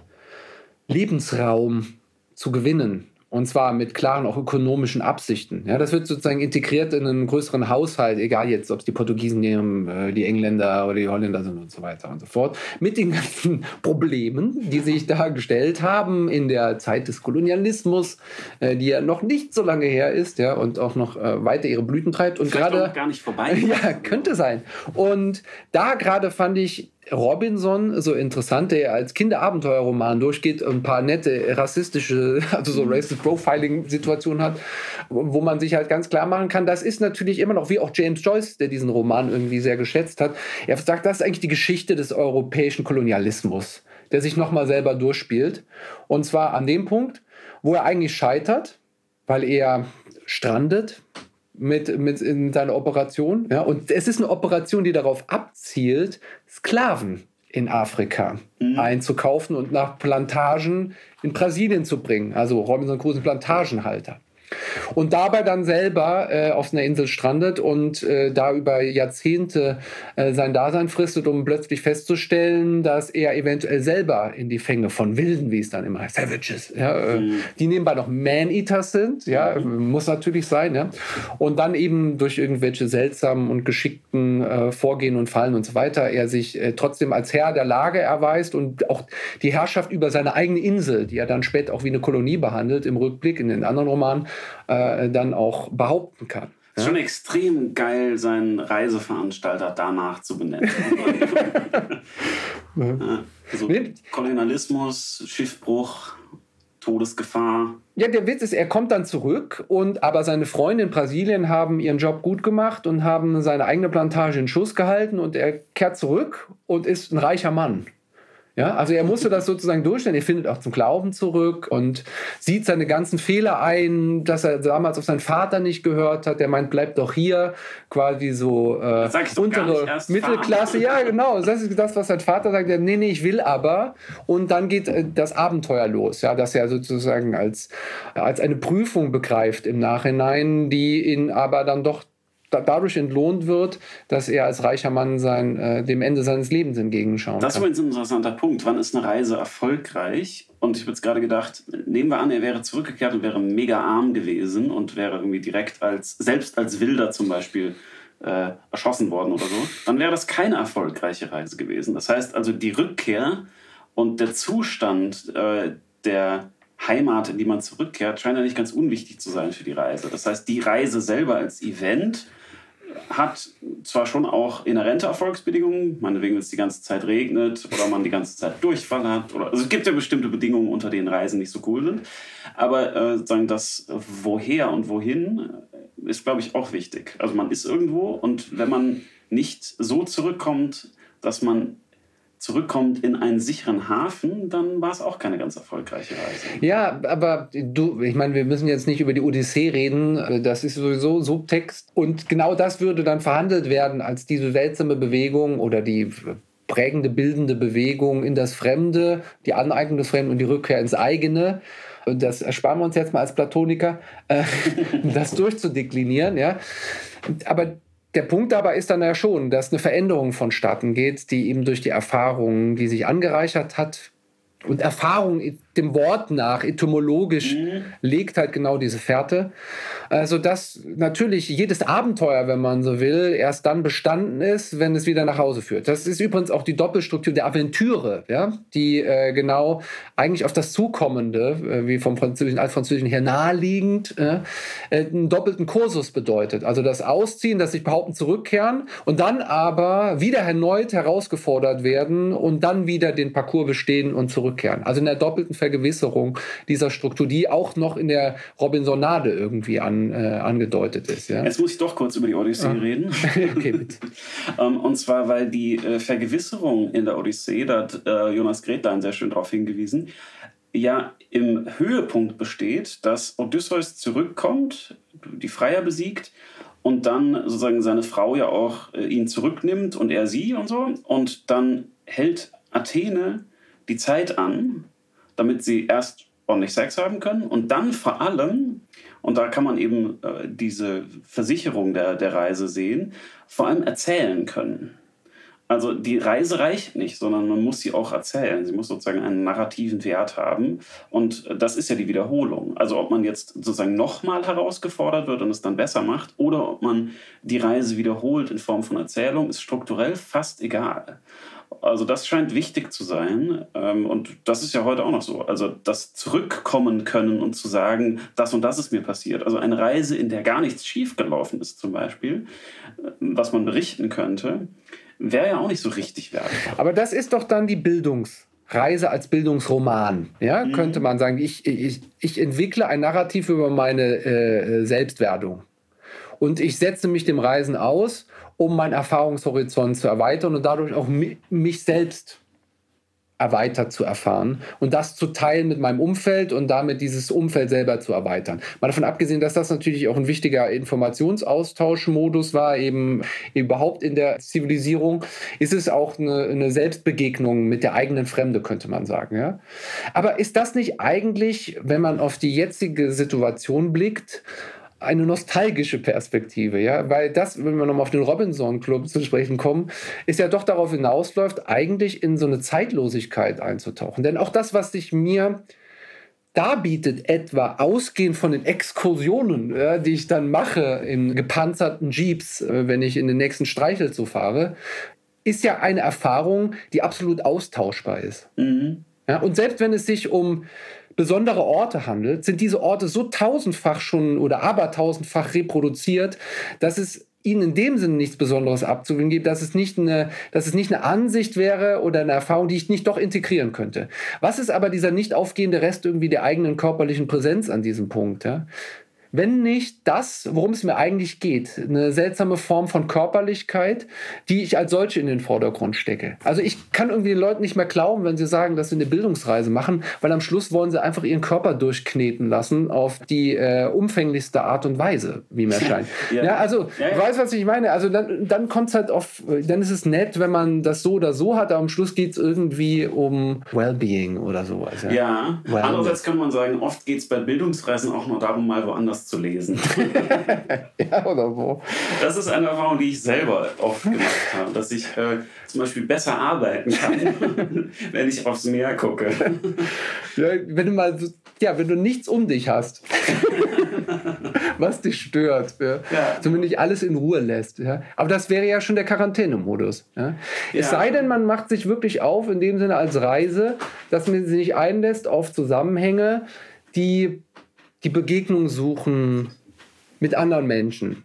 S5: Lebensraum zu gewinnen. Und zwar mit klaren, auch ökonomischen Absichten. Ja, das wird sozusagen integriert in einen größeren Haushalt, egal jetzt, ob es die Portugiesen nehmen, äh, die Engländer oder die Holländer sind und so weiter und so fort. Mit den ganzen Problemen, die sich da gestellt haben in der Zeit des Kolonialismus, äh, die ja noch nicht so lange her ist, ja, und auch noch äh, weiter ihre Blüten treibt. Und
S3: Vielleicht
S5: gerade
S3: auch gar nicht vorbei.
S5: ja, könnte sein. Und da gerade fand ich Robinson so interessant, der als Kinderabenteuerroman durchgeht und ein paar nette rassistische, also so Racist Profiling-Situationen hat, wo man sich halt ganz klar machen kann, das ist natürlich immer noch, wie auch James Joyce, der diesen Roman irgendwie sehr geschätzt hat, er sagt, das ist eigentlich die Geschichte des europäischen Kolonialismus, der sich nochmal selber durchspielt. Und zwar an dem Punkt, wo er eigentlich scheitert, weil er strandet, mit, mit in seiner Operation. Ja? Und es ist eine Operation, die darauf abzielt, Sklaven in Afrika einzukaufen und nach Plantagen in Brasilien zu bringen. Also Robinson Crusoe Plantagenhalter. Und dabei dann selber äh, auf einer Insel strandet und äh, da über Jahrzehnte äh, sein Dasein fristet, um plötzlich festzustellen, dass er eventuell selber in die Fänge von Wilden, wie es dann immer heißt, Savages, ja, äh, die nebenbei noch Man-Eaters sind, ja, muss natürlich sein, ja, und dann eben durch irgendwelche seltsamen und geschickten äh, Vorgehen und Fallen und so weiter, er sich äh, trotzdem als Herr der Lage erweist und auch die Herrschaft über seine eigene Insel, die er dann später auch wie eine Kolonie behandelt, im Rückblick in den anderen Romanen, äh, dann auch behaupten kann.
S3: Es ist schon extrem geil, seinen Reiseveranstalter danach zu benennen. ja, also
S5: Nee.
S3: Kolonialismus, Schiffbruch, Todesgefahr.
S5: Ja, der Witz ist, er kommt dann zurück und aber seine Freunde in Brasilien haben ihren Job gut gemacht und haben seine eigene Plantage in Schuss gehalten und er kehrt zurück und ist ein reicher Mann. Ja, also er musste das sozusagen durchstellen. Er findet auch zum Glauben zurück und sieht seine ganzen Fehler ein, dass er damals auf seinen Vater nicht gehört hat. Der meint, bleib doch hier, quasi so äh,
S3: erst
S5: Mittelklasse. Ja, genau. Das ist das, was sein Vater sagt. Er, nee, nee, ich will aber. Und dann geht äh, das Abenteuer los, ja, das er sozusagen als, als eine Prüfung begreift im Nachhinein, die ihn aber dann doch da- dadurch entlohnt wird, dass er als reicher Mann sein, äh, dem Ende seines Lebens entgegenschauen
S3: Das ist
S5: kann.
S3: übrigens ein interessanter Punkt. Wann ist eine Reise erfolgreich? Und ich habe jetzt gerade gedacht, nehmen wir an, er wäre zurückgekehrt und wäre mega arm gewesen und wäre irgendwie direkt als, selbst als Wilder zum Beispiel, äh, erschossen worden oder so. Dann wäre das keine erfolgreiche Reise gewesen. Das heißt also, die Rückkehr und der Zustand äh, der Heimat, in die man zurückkehrt, scheint ja nicht ganz unwichtig zu sein für die Reise. Das heißt, die Reise selber als Event hat zwar schon auch inhärente Erfolgsbedingungen, meinetwegen, wenn es die ganze Zeit regnet oder man die ganze Zeit Durchfall hat. Oder, also es gibt ja bestimmte Bedingungen, unter denen Reisen nicht so cool sind. Aber äh, sagen das Woher und Wohin ist, glaube ich, auch wichtig. Also man ist irgendwo und wenn man nicht so zurückkommt, dass man zurückkommt in einen sicheren Hafen, dann war es auch keine ganz erfolgreiche Reise.
S5: Ja, aber du, ich meine, wir müssen jetzt nicht über die Odyssee reden. Das ist sowieso Subtext. Und genau das würde dann verhandelt werden als diese seltsame Bewegung oder die prägende, bildende Bewegung in das Fremde, die Aneignung des Fremden und die Rückkehr ins eigene. das ersparen wir uns jetzt mal als Platoniker, äh, das durchzudeklinieren, ja. Aber der Punkt dabei ist dann ja schon, dass eine Veränderung vonstatten geht, die eben durch die Erfahrungen, die sich angereichert hat, und Erfahrung dem Wort nach, etymologisch, mhm. legt halt genau diese Fährte. Also dass natürlich jedes Abenteuer, wenn man so will, erst dann bestanden ist, wenn es wieder nach Hause führt. Das ist übrigens auch die Doppelstruktur der Aventüre, ja, die äh, genau eigentlich auf das Zukommende, äh, wie vom Französischen, Altfranzösischen her naheliegend, äh, einen doppelten Kursus bedeutet. Also das Ausziehen, das sich behaupten, zurückkehren und dann aber wieder erneut herausgefordert werden und dann wieder den Parcours bestehen und zurückkehren. Also in der doppelten Vergewisserung dieser Struktur, die auch noch in der Robinsonade irgendwie an, äh, angedeutet ist. Ja?
S3: Jetzt muss ich doch kurz über die Odyssee ah. reden. okay, bitte. um, ähm, und zwar, weil die äh, Vergewisserung in der Odyssee, da hat äh, Jonas Gretlein sehr schön darauf hingewiesen, ja im Höhepunkt besteht, dass Odysseus zurückkommt, die Freier besiegt und dann sozusagen seine Frau ja auch äh, ihn zurücknimmt und er sie und so. Und dann hält Athene die Zeit an, damit sie erst ordentlich Sex haben können und dann vor allem, und da kann man eben äh, diese Versicherung der, der Reise sehen, vor allem erzählen können. Also die Reise reicht nicht, sondern man muss sie auch erzählen. Sie muss sozusagen einen narrativen Wert haben. Und das ist ja die Wiederholung. Also ob man jetzt sozusagen nochmal herausgefordert wird und es dann besser macht oder ob man die Reise wiederholt in Form von Erzählung, ist strukturell fast egal. Also das scheint wichtig zu sein. Ähm, und das ist ja heute auch noch so. Also das Zurückkommen können und zu sagen, das und das ist mir passiert. Also eine Reise, in der gar nichts schiefgelaufen ist zum Beispiel, äh, was man berichten könnte, wäre ja auch nicht so richtig wertvoll.
S5: Aber das ist doch dann die Bildungsreise als Bildungsroman, ja, mhm. könnte man sagen. Ich, ich, ich entwickle ein Narrativ über meine äh, Selbstwerdung. Und ich setze mich dem Reisen aus um meinen Erfahrungshorizont zu erweitern und dadurch auch mich selbst erweitert zu erfahren und das zu teilen mit meinem Umfeld und damit dieses Umfeld selber zu erweitern. Mal davon abgesehen, dass das natürlich auch ein wichtiger Informationsaustauschmodus war, eben überhaupt in der Zivilisierung, ist es auch eine, eine Selbstbegegnung mit der eigenen Fremde, könnte man sagen. Ja? Aber ist das nicht eigentlich, wenn man auf die jetzige Situation blickt, eine nostalgische Perspektive, ja, weil das, wenn wir nochmal auf den Robinson Club zu sprechen kommen, ist ja doch darauf hinausläuft, eigentlich in so eine Zeitlosigkeit einzutauchen. Denn auch das, was sich mir darbietet, etwa ausgehend von den Exkursionen, ja, die ich dann mache in gepanzerten Jeeps, äh, wenn ich in den nächsten Streichelzoo fahre, ist ja eine Erfahrung, die absolut austauschbar ist. Mhm. Ja, und selbst wenn es sich um besondere Orte handelt, sind diese Orte so tausendfach schon oder abertausendfach reproduziert, dass es ihnen in dem Sinne nichts Besonderes abzugewinnen gibt, dass es nicht eine, dass es nicht eine Ansicht wäre oder eine Erfahrung, die ich nicht doch integrieren könnte. Was ist aber dieser nicht aufgehende Rest irgendwie der eigenen körperlichen Präsenz an diesem Punkt? Ja? Wenn nicht das, worum es mir eigentlich geht, eine seltsame Form von Körperlichkeit, die ich als solche in den Vordergrund stecke. Also ich kann irgendwie den Leuten nicht mehr glauben, wenn sie sagen, dass sie eine Bildungsreise machen, weil am Schluss wollen sie einfach ihren Körper durchkneten lassen auf die äh, umfänglichste Art und Weise, wie mir scheint. ja. ja. also, ja, ja. weißt was ich meine? Also dann, dann kommt es halt auf, dann ist es nett, wenn man das so oder so hat, aber am Schluss geht es irgendwie um Wellbeing oder sowas.
S3: Ja, ja. andererseits kann man sagen, oft geht es bei Bildungsreisen auch nur darum, mal woanders zu lesen.
S5: ja, oder so.
S3: Das ist eine Erfahrung, die ich selber oft gemacht habe, dass ich äh, zum Beispiel besser arbeiten kann, wenn ich aufs Meer gucke.
S5: Ja, wenn du mal, ja, wenn du nichts um dich hast, was dich stört, ja. ja. zumindest alles in Ruhe lässt. Ja. Aber das wäre ja schon der Quarantänemodus. Ja. Es sei denn, man macht sich wirklich auf, in dem Sinne als Reise, dass man sich einlässt auf Zusammenhänge, die die Begegnung suchen mit anderen Menschen.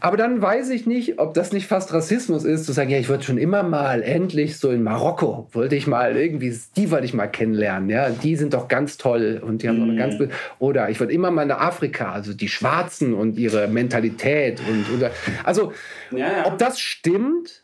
S5: Aber dann weiß ich nicht, ob das nicht fast Rassismus ist, zu sagen, ja, ich wollte schon immer mal endlich so in Marokko, wollte ich mal irgendwie, die wollte ich mal kennenlernen, ja, die sind doch ganz toll und die haben mhm. eine ganz, oder ich wollte immer mal nach Afrika, also die Schwarzen und ihre Mentalität und, oder, also, ja, ja. ob das stimmt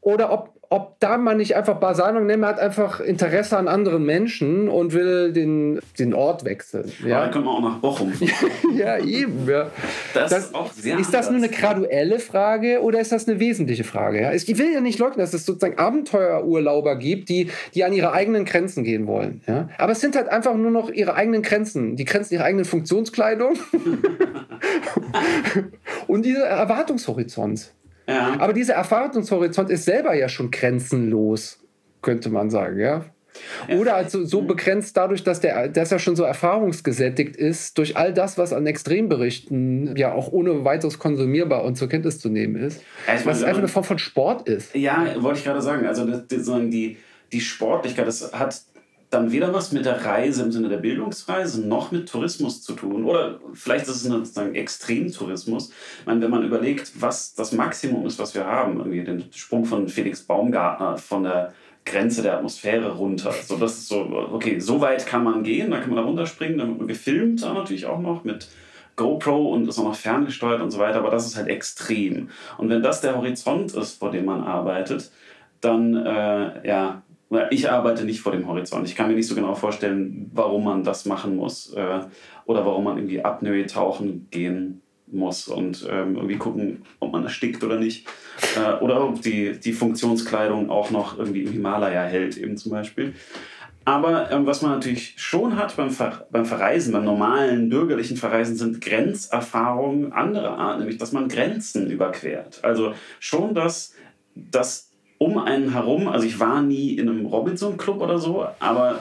S5: oder ob ob da man nicht einfach basal nennt, man hat einfach Interesse an anderen Menschen und will den, den Ort wechseln.
S3: Ja. Dann können wir auch nach Bochum.
S5: ja eben. Ja.
S3: Das,
S5: Das-
S3: ist auch sehr
S5: Ist das nur eine graduelle Frage oder ist das eine wesentliche Frage? Ja? Ich will ja nicht leugnen, dass es sozusagen Abenteuerurlauber gibt, die, die an ihre eigenen Grenzen gehen wollen. Ja? Aber es sind halt einfach nur noch ihre eigenen Grenzen, die Grenzen ihrer eigenen Funktionskleidung und diese Erwartungshorizont.
S3: Ja.
S5: Aber dieser Erwartungshorizont ist selber ja schon grenzenlos, könnte man sagen, ja. Oder also so begrenzt dadurch, dass, der, dass er schon so erfahrungsgesättigt ist, durch all das, was an Extremberichten ja auch ohne weiteres konsumierbar und zur Kenntnis zu nehmen ist.
S3: Meine,
S5: was
S3: wenn
S5: einfach eine Form von Sport ist.
S3: Ja, wollte ich gerade sagen. Also das, die, die Sportlichkeit, das hat dann weder was mit der Reise im Sinne der Bildungsreise noch mit Tourismus zu tun. Oder vielleicht ist es sozusagen Extremtourismus. Ich meine, wenn man überlegt, was das Maximum ist, was wir haben, irgendwie den Sprung von Felix Baumgartner von der Grenze der Atmosphäre runter. So, das ist so, okay, so weit kann man gehen, da kann man da runterspringen, dann wird man gefilmt da natürlich auch noch mit GoPro und ist auch noch ferngesteuert und so weiter, aber das ist halt extrem. Und wenn das der Horizont ist, vor dem man arbeitet, dann, äh, ja, ich arbeite nicht vor dem Horizont. Ich kann mir nicht so genau vorstellen, warum man das machen muss äh, oder warum man irgendwie Apnoe tauchen gehen muss und ähm, irgendwie gucken, ob man erstickt oder nicht. Äh, oder ob die, die Funktionskleidung auch noch irgendwie im Himalaya hält, eben zum Beispiel. Aber ähm, was man natürlich schon hat beim, Ver beim Verreisen, beim normalen bürgerlichen Verreisen, sind Grenzerfahrungen anderer Art, nämlich dass man Grenzen überquert. Also schon das, das um einen herum, also ich war nie in einem Robinson-Club oder so, aber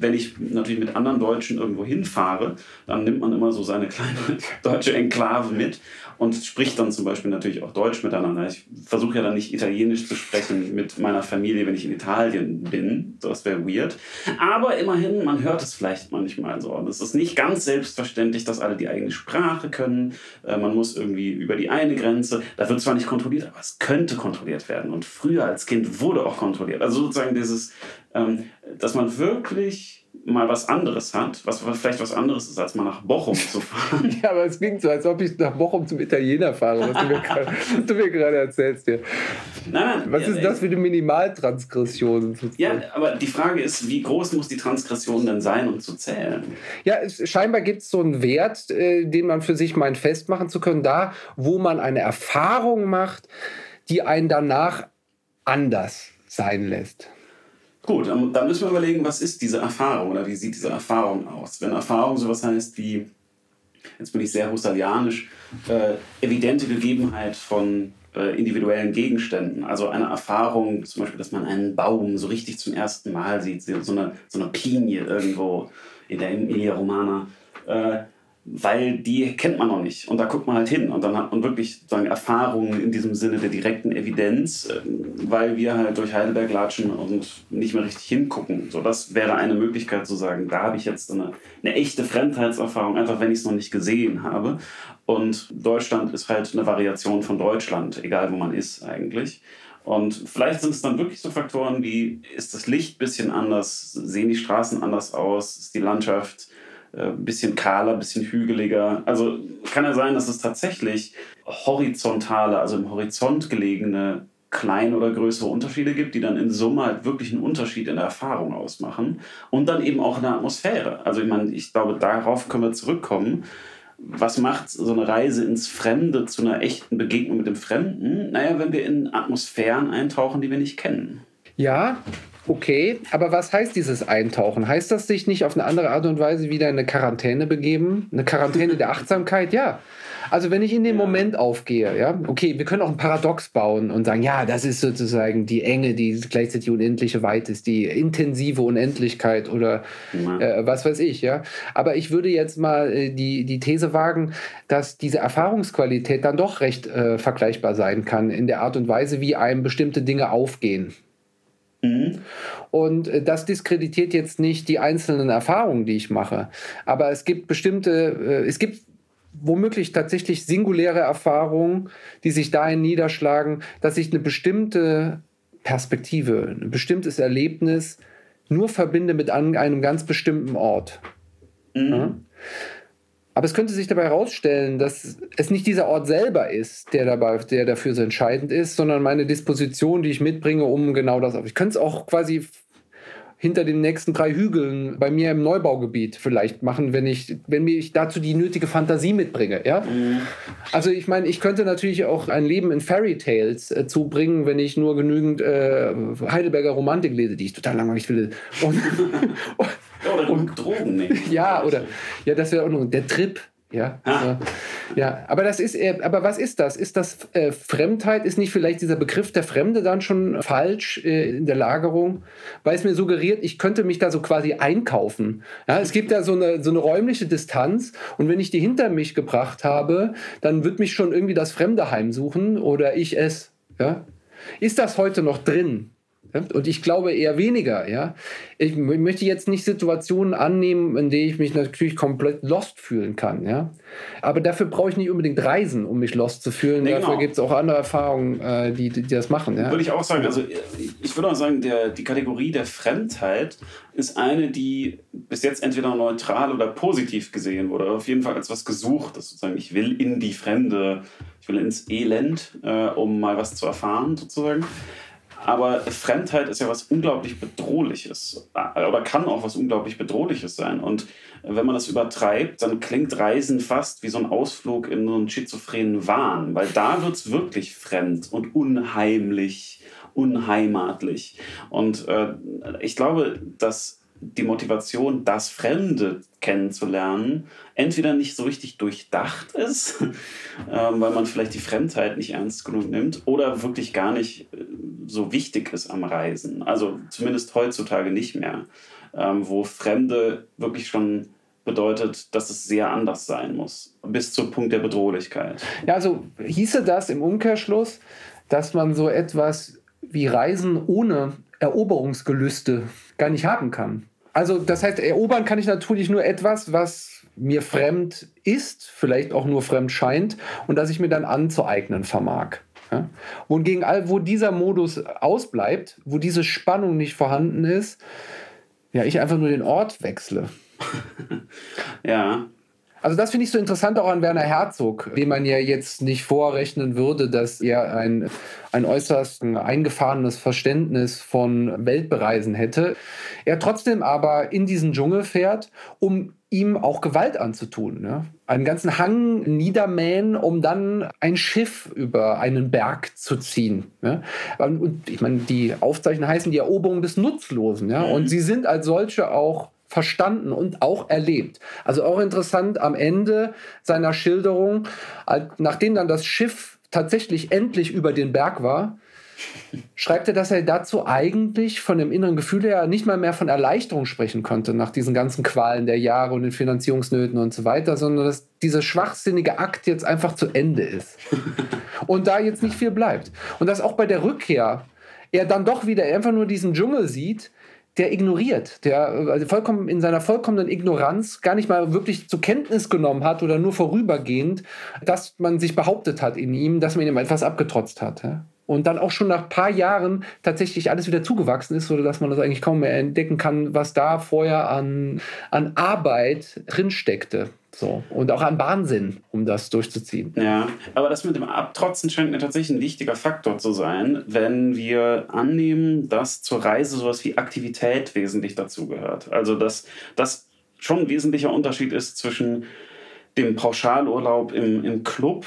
S3: wenn ich natürlich mit anderen Deutschen irgendwo hinfahre, dann nimmt man immer so seine kleine deutsche Enklave mit und spricht dann zum Beispiel natürlich auch Deutsch miteinander. Ich versuche ja dann nicht Italienisch zu sprechen mit meiner Familie, wenn ich in Italien bin. Das wäre weird. Aber immerhin, man hört es vielleicht manchmal so. Und es ist nicht ganz selbstverständlich, dass alle die eigene Sprache können. Äh, Man muss irgendwie über die eine Grenze. Da wird zwar nicht kontrolliert, aber es könnte kontrolliert werden. Und früher als Kind wurde auch kontrolliert. Also sozusagen dieses, ähm, dass man wirklich mal was anderes hat, was vielleicht was anderes ist, als mal nach Bochum zu fahren.
S5: Ja, aber es klingt so, als ob ich nach Bochum zum Italiener fahre, was du mir gerade, was du mir gerade erzählst hier.
S3: Nein, nein,
S5: Was
S3: ja,
S5: ist das für eine Minimaltransgression?
S3: Ja, aber die Frage ist, wie groß muss die Transgression denn sein, um zu zählen?
S5: Ja, es, scheinbar gibt es so einen Wert, äh, den man für sich meint, festmachen zu können, da, wo man eine Erfahrung macht, die einen danach anders sein lässt.
S3: Gut, dann müssen wir überlegen, was ist diese Erfahrung oder wie sieht diese Erfahrung aus? Wenn Erfahrung sowas heißt wie, jetzt bin ich sehr husserlianisch, äh, evidente Gegebenheit von äh, individuellen Gegenständen. Also eine Erfahrung, zum Beispiel, dass man einen Baum so richtig zum ersten Mal sieht, so eine, so eine Pinie irgendwo in der Emilia Romana. Äh, weil die kennt man noch nicht. Und da guckt man halt hin. Und dann hat man wirklich sozusagen Erfahrungen in diesem Sinne der direkten Evidenz, ähm, weil wir halt durch Heidelberg latschen und nicht mehr richtig hingucken. So, das wäre eine Möglichkeit zu sagen, da habe ich jetzt eine, eine echte Fremdheitserfahrung, einfach wenn ich es noch nicht gesehen habe. Und Deutschland ist halt eine Variation von Deutschland, egal wo man ist eigentlich. Und vielleicht sind es dann wirklich so Faktoren wie, ist das Licht ein bisschen anders, sehen die Straßen anders aus, ist die Landschaft ein bisschen kahler, ein bisschen hügeliger. Also kann ja sein, dass es tatsächlich horizontale, also im Horizont gelegene kleine oder größere Unterschiede gibt, die dann in Summe halt wirklich einen Unterschied in der Erfahrung ausmachen und dann eben auch in der Atmosphäre. Also ich meine, ich glaube, darauf können wir zurückkommen. Was macht so eine Reise ins Fremde zu einer echten Begegnung mit dem Fremden? Naja, wenn wir in Atmosphären eintauchen, die wir nicht kennen.
S5: Ja, okay. Aber was heißt dieses Eintauchen? Heißt das sich nicht auf eine andere Art und Weise wieder in eine Quarantäne begeben? Eine Quarantäne der Achtsamkeit? Ja. Also wenn ich in den Moment aufgehe, ja, okay, wir können auch ein Paradox bauen und sagen, ja, das ist sozusagen die Enge, die gleichzeitig die unendliche Weite ist, die intensive Unendlichkeit oder
S3: Ja.
S5: äh, was weiß ich, ja. Aber ich würde jetzt mal äh, die, die These wagen, dass diese Erfahrungsqualität dann doch recht äh, vergleichbar sein kann in der Art und Weise, wie einem bestimmte Dinge aufgehen. Und äh, das diskreditiert jetzt nicht die einzelnen Erfahrungen, die ich mache. Aber es gibt bestimmte, äh, es gibt womöglich tatsächlich singuläre Erfahrungen, die sich dahin niederschlagen, dass ich eine bestimmte Perspektive, ein bestimmtes Erlebnis nur verbinde mit einem ganz bestimmten Ort. Ja? Aber es könnte sich dabei herausstellen, dass es nicht dieser Ort selber ist, der, dabei, der dafür so entscheidend ist, sondern meine Disposition, die ich mitbringe, um genau das auf. Ich könnte es auch quasi hinter den nächsten drei Hügeln bei mir im Neubaugebiet vielleicht machen, wenn ich, wenn mir ich dazu die nötige Fantasie mitbringe. Ja?
S3: Mhm.
S5: Also ich meine, ich könnte natürlich auch ein Leben in Fairy Tales äh, zubringen, wenn ich nur genügend äh, Heidelberger Romantik lese, die ich total langweilig finde. Und,
S3: Ja, oder genug Drogen nehmen.
S5: ja, oder ja, das wäre auch noch der Trip. Ja, ja, aber das ist, eher- aber was ist das? Ist das äh, Fremdheit? Ist nicht vielleicht dieser Begriff der Fremde dann schon falsch äh, in der Lagerung? Weil es mir suggeriert, ich könnte mich da so quasi einkaufen. Ja, es gibt ja so eine, so eine räumliche Distanz und wenn ich die hinter mich gebracht habe, dann wird mich schon irgendwie das Fremde heimsuchen oder ich es. Ja? Ist das heute noch drin? Und ich glaube eher weniger, ja. Ich möchte jetzt nicht Situationen annehmen, in denen ich mich natürlich komplett lost fühlen kann, ja. Aber dafür brauche ich nicht unbedingt reisen, um mich lost zu fühlen.
S3: Nee,
S5: dafür
S3: genau.
S5: gibt es auch andere Erfahrungen, äh, die, die das machen, ja.
S3: Würde ich auch sagen. Also ich würde auch sagen, der, die Kategorie der Fremdheit ist eine, die bis jetzt entweder neutral oder positiv gesehen wurde. Auf jeden Fall als was Gesuchtes. Sozusagen, ich will in die Fremde, ich will ins Elend, äh, um mal was zu erfahren, sozusagen. Aber Fremdheit ist ja was unglaublich Bedrohliches äh, oder kann auch was unglaublich Bedrohliches sein. Und wenn man das übertreibt, dann klingt Reisen fast wie so ein Ausflug in so einen schizophrenen Wahn, weil da wird es wirklich fremd und unheimlich, unheimatlich. Und äh, ich glaube, dass die Motivation, das Fremde kennenzulernen, entweder nicht so richtig durchdacht ist, ähm, weil man vielleicht die Fremdheit nicht ernst genug nimmt, oder wirklich gar nicht äh, so wichtig ist am Reisen. Also zumindest heutzutage nicht mehr, ähm, wo Fremde wirklich schon bedeutet, dass es sehr anders sein muss, bis zum Punkt der Bedrohlichkeit.
S5: Ja, also hieße das im Umkehrschluss, dass man so etwas wie Reisen ohne Eroberungsgelüste gar nicht haben kann. Also das heißt, erobern kann ich natürlich nur etwas, was mir fremd ist, vielleicht auch nur fremd scheint und das ich mir dann anzueignen vermag. Ja? Wohingegen, all- wo dieser Modus ausbleibt, wo diese Spannung nicht vorhanden ist, ja, ich einfach nur den Ort wechsle.
S3: Ja,
S5: Also das finde ich so interessant auch an Werner Herzog, dem man ja jetzt nicht vorrechnen würde, dass er ein, ein äußerst eingefahrenes Verständnis von Weltbereisen hätte. Er trotzdem aber in diesen Dschungel fährt, um ihm auch Gewalt anzutun. Ne? Einen ganzen Hang niedermähen, um dann ein Schiff über einen Berg zu ziehen. Ne? Und ich meine, die Aufzeichnungen heißen die Eroberung des Nutzlosen. Ja? Und sie sind als solche auch verstanden und auch erlebt. Also auch interessant am Ende seiner Schilderung, nachdem dann das Schiff tatsächlich endlich über den Berg war, schreibt er, dass er dazu eigentlich von dem inneren Gefühl her nicht mal mehr von Erleichterung sprechen konnte nach diesen ganzen Qualen der Jahre und den Finanzierungsnöten und so weiter, sondern dass dieser schwachsinnige Akt jetzt einfach zu Ende ist. und da jetzt nicht viel bleibt. Und dass auch bei der Rückkehr er dann doch wieder einfach nur diesen Dschungel sieht, der ignoriert, der also vollkommen in seiner vollkommenen Ignoranz gar nicht mal wirklich zur Kenntnis genommen hat oder nur vorübergehend, dass man sich behauptet hat in ihm, dass man ihm etwas abgetrotzt hat. ja. Und dann auch schon nach ein paar Jahren tatsächlich alles wieder zugewachsen ist, sodass man das eigentlich kaum mehr entdecken kann, was da vorher an, an Arbeit drinsteckte. So. Und auch an Wahnsinn, um das durchzuziehen.
S3: Ja, aber das mit dem Abtrotzen scheint mir tatsächlich ein wichtiger Faktor zu sein, wenn wir annehmen, dass zur Reise sowas wie Aktivität wesentlich dazugehört. Also, dass das schon ein wesentlicher Unterschied ist zwischen dem Pauschalurlaub im, im Club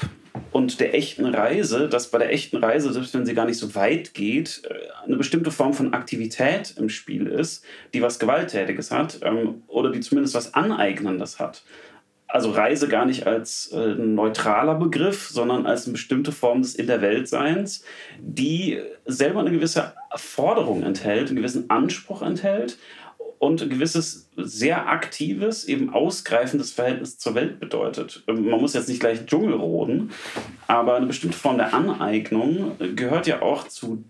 S3: und der echten Reise, dass bei der echten Reise, selbst wenn sie gar nicht so weit geht, äh, eine bestimmte Form von Aktivität im Spiel ist, die was Gewalttätiges hat ähm, oder die zumindest was Aneignendes hat. Also Reise gar nicht als äh, neutraler Begriff, sondern als eine bestimmte Form des In der Weltseins, die selber eine gewisse Forderung enthält, einen gewissen Anspruch enthält und ein gewisses sehr aktives, eben ausgreifendes Verhältnis zur Welt bedeutet. Ähm, Man muss jetzt nicht gleich Dschungel roden, aber eine bestimmte Form der Aneignung gehört ja auch zu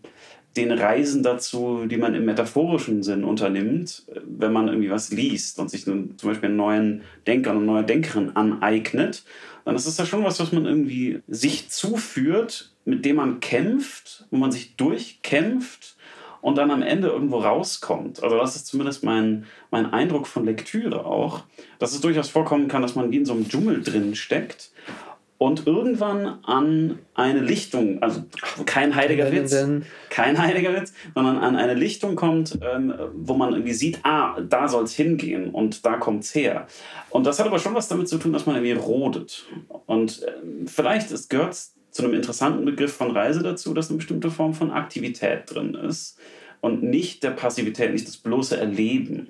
S3: den Reisen dazu, die man im metaphorischen Sinn unternimmt, wenn man irgendwie was liest und sich zum Beispiel einen neuen Denker, eine neue Denkerin aneignet, dann ist das ja schon was, was man irgendwie sich zuführt, mit dem man kämpft, wo man sich durchkämpft und dann am Ende irgendwo rauskommt. Also das ist zumindest mein, mein Eindruck von Lektüre auch, dass es durchaus vorkommen kann, dass man wie in so einem Dschungel drin steckt und irgendwann an eine Lichtung, also kein heiliger Witz, kein heiliger Witz, sondern an eine Lichtung kommt, ähm, wo man irgendwie sieht, ah, da soll es hingehen und da kommt es her. Und das hat aber schon was damit zu tun, dass man irgendwie rodet. Und ähm, vielleicht gehört es zu einem interessanten Begriff von Reise dazu, dass eine bestimmte Form von Aktivität drin ist und nicht der Passivität, nicht das bloße Erleben.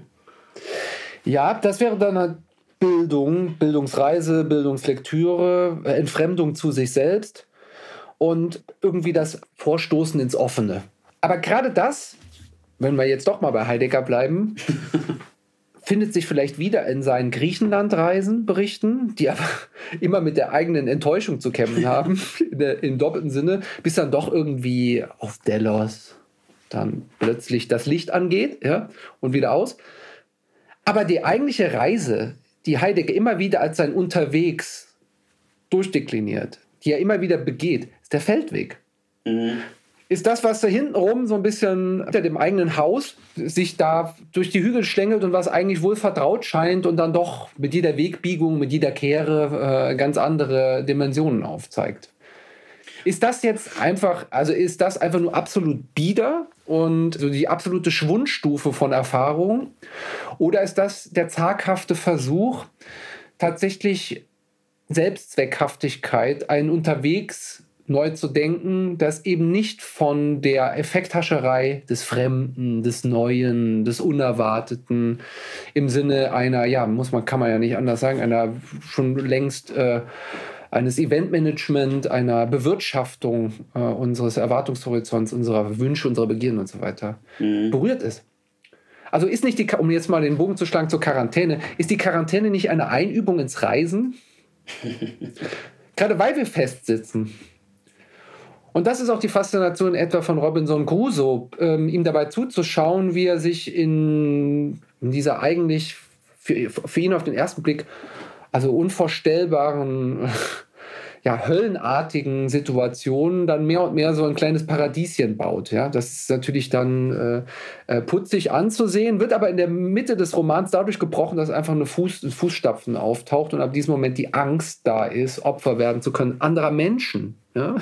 S5: Ja, das wäre dann eine Bildung, Bildungsreise, Bildungslektüre, äh, Entfremdung zu sich selbst und irgendwie das Vorstoßen ins Offene. Aber gerade das, wenn wir jetzt doch mal bei Heidegger bleiben, findet sich vielleicht wieder in seinen Griechenlandreisen berichten, die aber immer mit der eigenen Enttäuschung zu kämpfen haben, im doppelten Sinne, bis dann doch irgendwie auf Delos dann plötzlich das Licht angeht ja, und wieder aus. Aber die eigentliche Reise, die Heidegger immer wieder als sein Unterwegs durchdekliniert, die er immer wieder begeht, ist der Feldweg. Mhm. Ist das, was da hinten rum so ein bisschen hinter dem eigenen Haus sich da durch die Hügel schlängelt und was eigentlich wohl vertraut scheint und dann doch mit jeder Wegbiegung, mit jeder Kehre äh, ganz andere Dimensionen aufzeigt. Ist das jetzt einfach, also ist das einfach nur absolut bieder und so die absolute Schwundstufe von Erfahrung? Oder ist das der zaghafte Versuch, tatsächlich Selbstzweckhaftigkeit, einen unterwegs neu zu denken, das eben nicht von der Effekthascherei des Fremden, des Neuen, des Unerwarteten im Sinne einer, ja, muss man, kann man ja nicht anders sagen, einer schon längst äh, eines Eventmanagement, einer Bewirtschaftung äh, unseres Erwartungshorizonts, unserer Wünsche, unserer Begierden und so weiter mhm. berührt ist. Also ist nicht die, um jetzt mal den Bogen zu schlagen zur Quarantäne, ist die Quarantäne nicht eine Einübung ins Reisen? Gerade weil wir festsitzen. Und das ist auch die Faszination etwa von Robinson Crusoe, ähm, ihm dabei zuzuschauen, wie er sich in, in dieser eigentlich für, für ihn auf den ersten Blick also unvorstellbaren, ja, höllenartigen Situationen dann mehr und mehr so ein kleines Paradieschen baut. Ja? Das ist natürlich dann äh, äh, putzig anzusehen, wird aber in der Mitte des Romans dadurch gebrochen, dass einfach eine Fuß, ein Fußstapfen auftaucht und ab diesem Moment die Angst da ist, Opfer werden zu können anderer Menschen. Ja?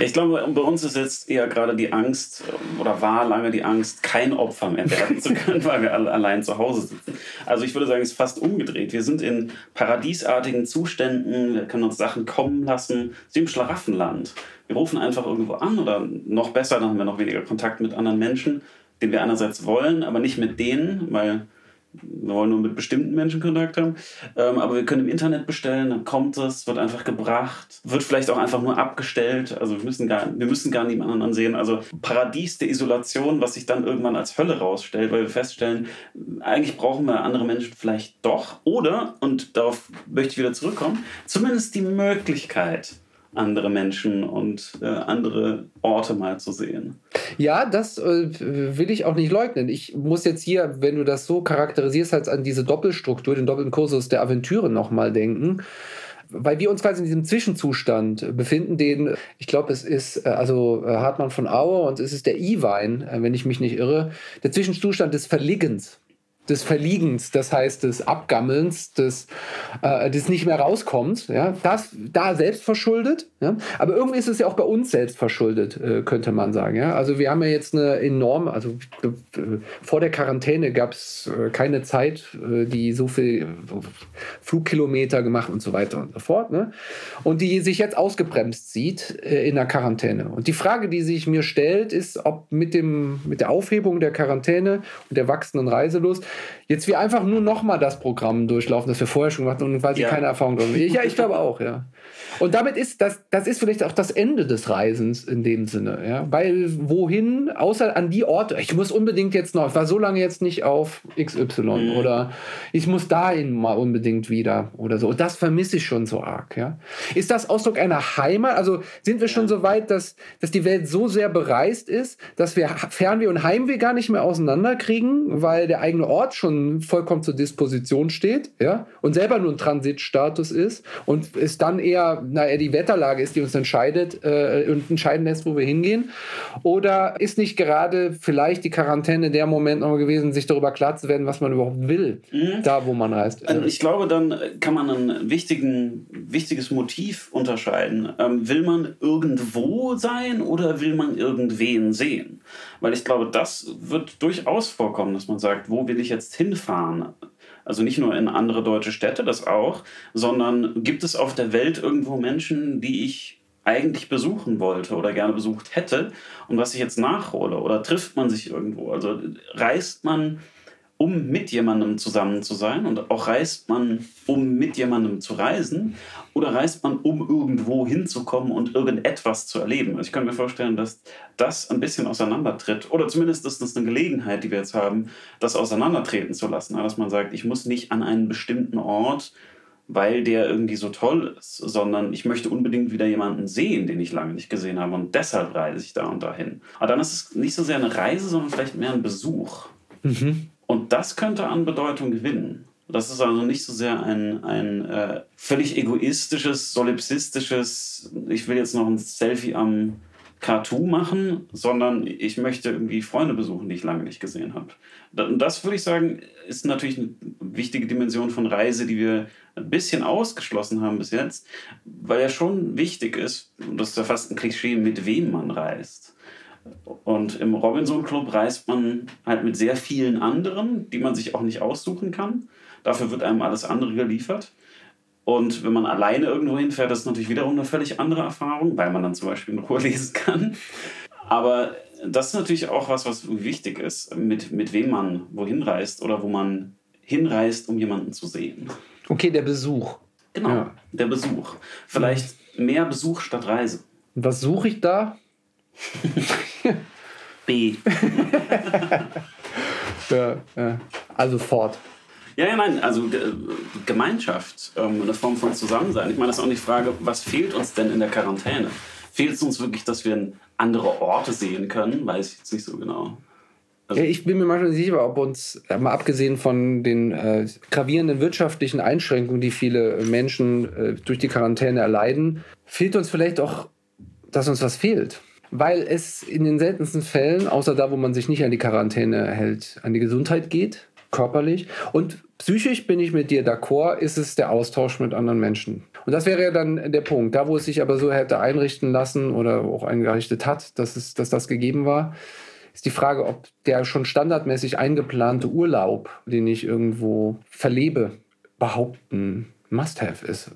S3: Ich glaube, bei uns ist jetzt eher gerade die Angst oder war lange die Angst, kein Opfer mehr werden zu können, weil wir alle allein zu Hause sitzen. Also ich würde sagen, es ist fast umgedreht. Wir sind in paradiesartigen Zuständen, wir können uns Sachen kommen lassen, wie im Schlaraffenland. Wir rufen einfach irgendwo an oder noch besser, dann haben wir noch weniger Kontakt mit anderen Menschen, den wir einerseits wollen, aber nicht mit denen, weil wir wollen nur mit bestimmten Menschen Kontakt haben. Ähm, aber wir können im Internet bestellen, dann kommt es, wird einfach gebracht, wird vielleicht auch einfach nur abgestellt. Also wir müssen gar, wir müssen gar niemanden ansehen. Also Paradies der Isolation, was sich dann irgendwann als Hölle rausstellt, weil wir feststellen, eigentlich brauchen wir andere Menschen vielleicht doch. Oder, und darauf möchte ich wieder zurückkommen, zumindest die Möglichkeit, andere Menschen und äh, andere Orte mal zu sehen.
S5: Ja, das äh, will ich auch nicht leugnen. Ich muss jetzt hier, wenn du das so charakterisierst, halt an diese Doppelstruktur, den doppelten Kursus der Aventüre nochmal denken. Weil wir uns quasi in diesem Zwischenzustand befinden, den, ich glaube, es ist äh, also äh, Hartmann von Aue und es ist der E-Wein, äh, wenn ich mich nicht irre, der Zwischenzustand des Verliegens des Verliegens, das heißt des Abgammelns, des, äh, des nicht mehr rauskommens, ja, das da selbst verschuldet, ja, aber irgendwie ist es ja auch bei uns selbst verschuldet, äh, könnte man sagen, ja, also wir haben ja jetzt eine enorme, also äh, vor der Quarantäne gab es äh, keine Zeit, äh, die so viel Flugkilometer gemacht und so weiter und so fort, ne, und die sich jetzt ausgebremst sieht äh, in der Quarantäne. Und die Frage, die sich mir stellt, ist, ob mit dem mit der Aufhebung der Quarantäne und der wachsenden Reiselust jetzt wir einfach nur nochmal das Programm durchlaufen, das wir vorher schon gemacht haben und weil sie ja. keine Erfahrung haben. Ja, ich glaube auch, ja. Und damit ist das, das ist vielleicht auch das Ende des Reisens in dem Sinne, ja. Weil wohin, außer an die Orte, ich muss unbedingt jetzt noch, ich war so lange jetzt nicht auf XY mhm. oder ich muss dahin mal unbedingt wieder oder so. Und das vermisse ich schon so arg, ja. Ist das Ausdruck einer Heimat? Also sind wir schon ja. so weit, dass, dass die Welt so sehr bereist ist, dass wir Fernweh und Heimweh gar nicht mehr auseinanderkriegen, weil der eigene Ort schon vollkommen zur Disposition steht, ja, und selber nur ein Transitstatus ist und es dann eher naja, die Wetterlage ist, die uns entscheidet äh, und entscheiden lässt, wo wir hingehen? Oder ist nicht gerade vielleicht die Quarantäne der Moment noch gewesen, sich darüber klar zu werden, was man überhaupt will,
S3: Mhm.
S5: da wo man reist?
S3: Also Ich glaube, dann kann man ein wichtigen, wichtiges Motiv unterscheiden. Ähm, will man irgendwo sein oder will man irgendwen sehen? Weil ich glaube, das wird durchaus vorkommen, dass man sagt, wo will ich jetzt hinfahren? Also nicht nur in andere deutsche Städte, das auch, sondern gibt es auf der Welt irgendwo Menschen, die ich eigentlich besuchen wollte oder gerne besucht hätte und was ich jetzt nachhole? Oder trifft man sich irgendwo? Also reist man um mit jemandem zusammen zu sein und auch reist man, um mit jemandem zu reisen oder reist man, um irgendwo hinzukommen und irgendetwas zu erleben. Also ich kann mir vorstellen, dass das ein bisschen auseinandertritt oder zumindest ist das eine Gelegenheit, die wir jetzt haben, das auseinandertreten zu lassen. Dass man sagt, ich muss nicht an einen bestimmten Ort, weil der irgendwie so toll ist, sondern ich möchte unbedingt wieder jemanden sehen, den ich lange nicht gesehen habe und deshalb reise ich da und dahin. Aber dann ist es nicht so sehr eine Reise, sondern vielleicht mehr ein Besuch. Und das könnte an Bedeutung gewinnen. Das ist also nicht so sehr ein, ein äh, völlig egoistisches, solipsistisches, ich will jetzt noch ein Selfie am Cartoon machen, sondern ich möchte irgendwie Freunde besuchen, die ich lange nicht gesehen habe. Und das würde ich sagen, ist natürlich eine wichtige Dimension von Reise, die wir ein bisschen ausgeschlossen haben bis jetzt, weil ja schon wichtig ist, und das ist ja fast ein Klischee, mit wem man reist. Und im Robinson Club reist man halt mit sehr vielen anderen, die man sich auch nicht aussuchen kann. Dafür wird einem alles andere geliefert. Und wenn man alleine irgendwo hinfährt, ist natürlich wiederum eine völlig andere Erfahrung, weil man dann zum Beispiel in Ruhe lesen kann. Aber das ist natürlich auch was, was wichtig ist, mit, mit wem man wohin reist oder wo man hinreist, um jemanden zu sehen.
S5: Okay, der Besuch.
S3: Genau,
S5: Ja.
S3: der Besuch. Vielleicht mehr Besuch statt Reise.
S5: Und was suche ich da?
S3: B.
S5: Ja, ja. Also fort.
S3: Ja, ja, nein, also Ge- Gemeinschaft, ähm, eine Form von Zusammensein. Ich meine, das ist auch nicht die Frage, was fehlt uns denn in der Quarantäne? Fehlt es uns wirklich, dass wir andere Orte sehen können? Weiß ich jetzt nicht so genau.
S5: Ja, ich bin mir manchmal nicht sicher, ob uns, äh, mal abgesehen von den äh, gravierenden wirtschaftlichen Einschränkungen, die viele Menschen äh, durch die Quarantäne erleiden, fehlt uns vielleicht auch, dass uns was fehlt. Weil es in den seltensten Fällen, außer da, wo man sich nicht an die Quarantäne hält, an die Gesundheit geht, körperlich. Und psychisch bin ich mit dir d'accord, ist es der Austausch mit anderen Menschen. Und das wäre ja dann der Punkt. Da, wo es sich aber so hätte einrichten lassen oder auch eingerichtet hat, dass, es, dass das gegeben war, ist die Frage, ob der schon standardmäßig eingeplante Urlaub, den ich irgendwo verlebe, überhaupt ein Must-have ist.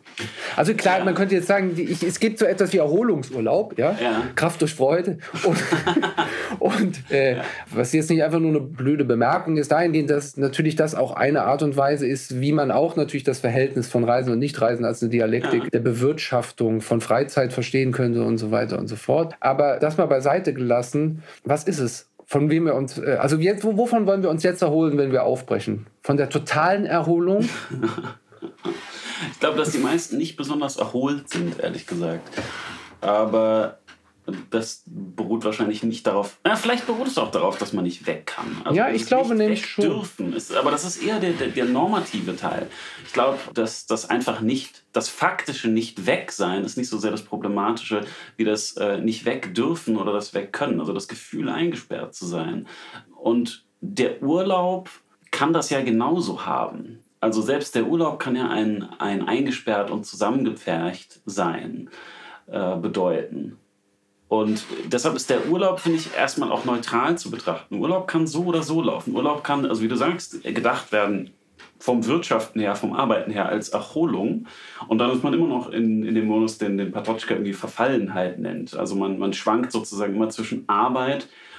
S5: Also klar,
S3: Ja.
S5: man könnte jetzt sagen, die, ich, es gibt so etwas wie Erholungsurlaub, ja,
S3: Ja.
S5: Kraft durch Freude. Und, und äh, was jetzt nicht einfach nur eine blöde Bemerkung ist, dahingehend, dass natürlich das auch eine Art und Weise ist, wie man auch natürlich das Verhältnis von Reisen und Nichtreisen als eine Dialektik
S3: Ja.
S5: der Bewirtschaftung von Freizeit verstehen könnte und so weiter und so fort. Aber das mal beiseite gelassen, was ist es? Von wem wir uns, äh, also jetzt, wo- wovon wollen wir uns jetzt erholen, wenn wir aufbrechen? Von der totalen Erholung?
S3: Ich glaube, dass die meisten nicht besonders erholt sind, ehrlich gesagt. Aber das beruht wahrscheinlich nicht darauf. Na, vielleicht beruht es auch darauf, dass man nicht weg kann. Also
S5: Ja, ich glaube
S3: nicht
S5: nämlich schon.
S3: Dürfen ist, aber das ist eher der, der, der normative Teil. Ich glaube, dass das einfach nicht, das faktische nicht weg sein ist nicht so sehr das Problematische, wie das äh, nicht weg dürfen oder das weg können. Also das Gefühl, eingesperrt zu sein. Und der Urlaub kann das ja genauso haben. Also selbst der Urlaub kann ja ein, ein eingesperrt und zusammengepfercht sein äh, bedeuten. Und deshalb ist der Urlaub, finde ich, erstmal auch neutral zu betrachten. Urlaub kann so oder so laufen. Urlaub kann, also wie du sagst, gedacht werden vom Wirtschaften her, vom Arbeiten her als Erholung. Und dann ist man immer noch in, in dem Modus, den, den Patochka irgendwie Verfallenheit nennt. Also man, man schwankt sozusagen immer zwischen Arbeit und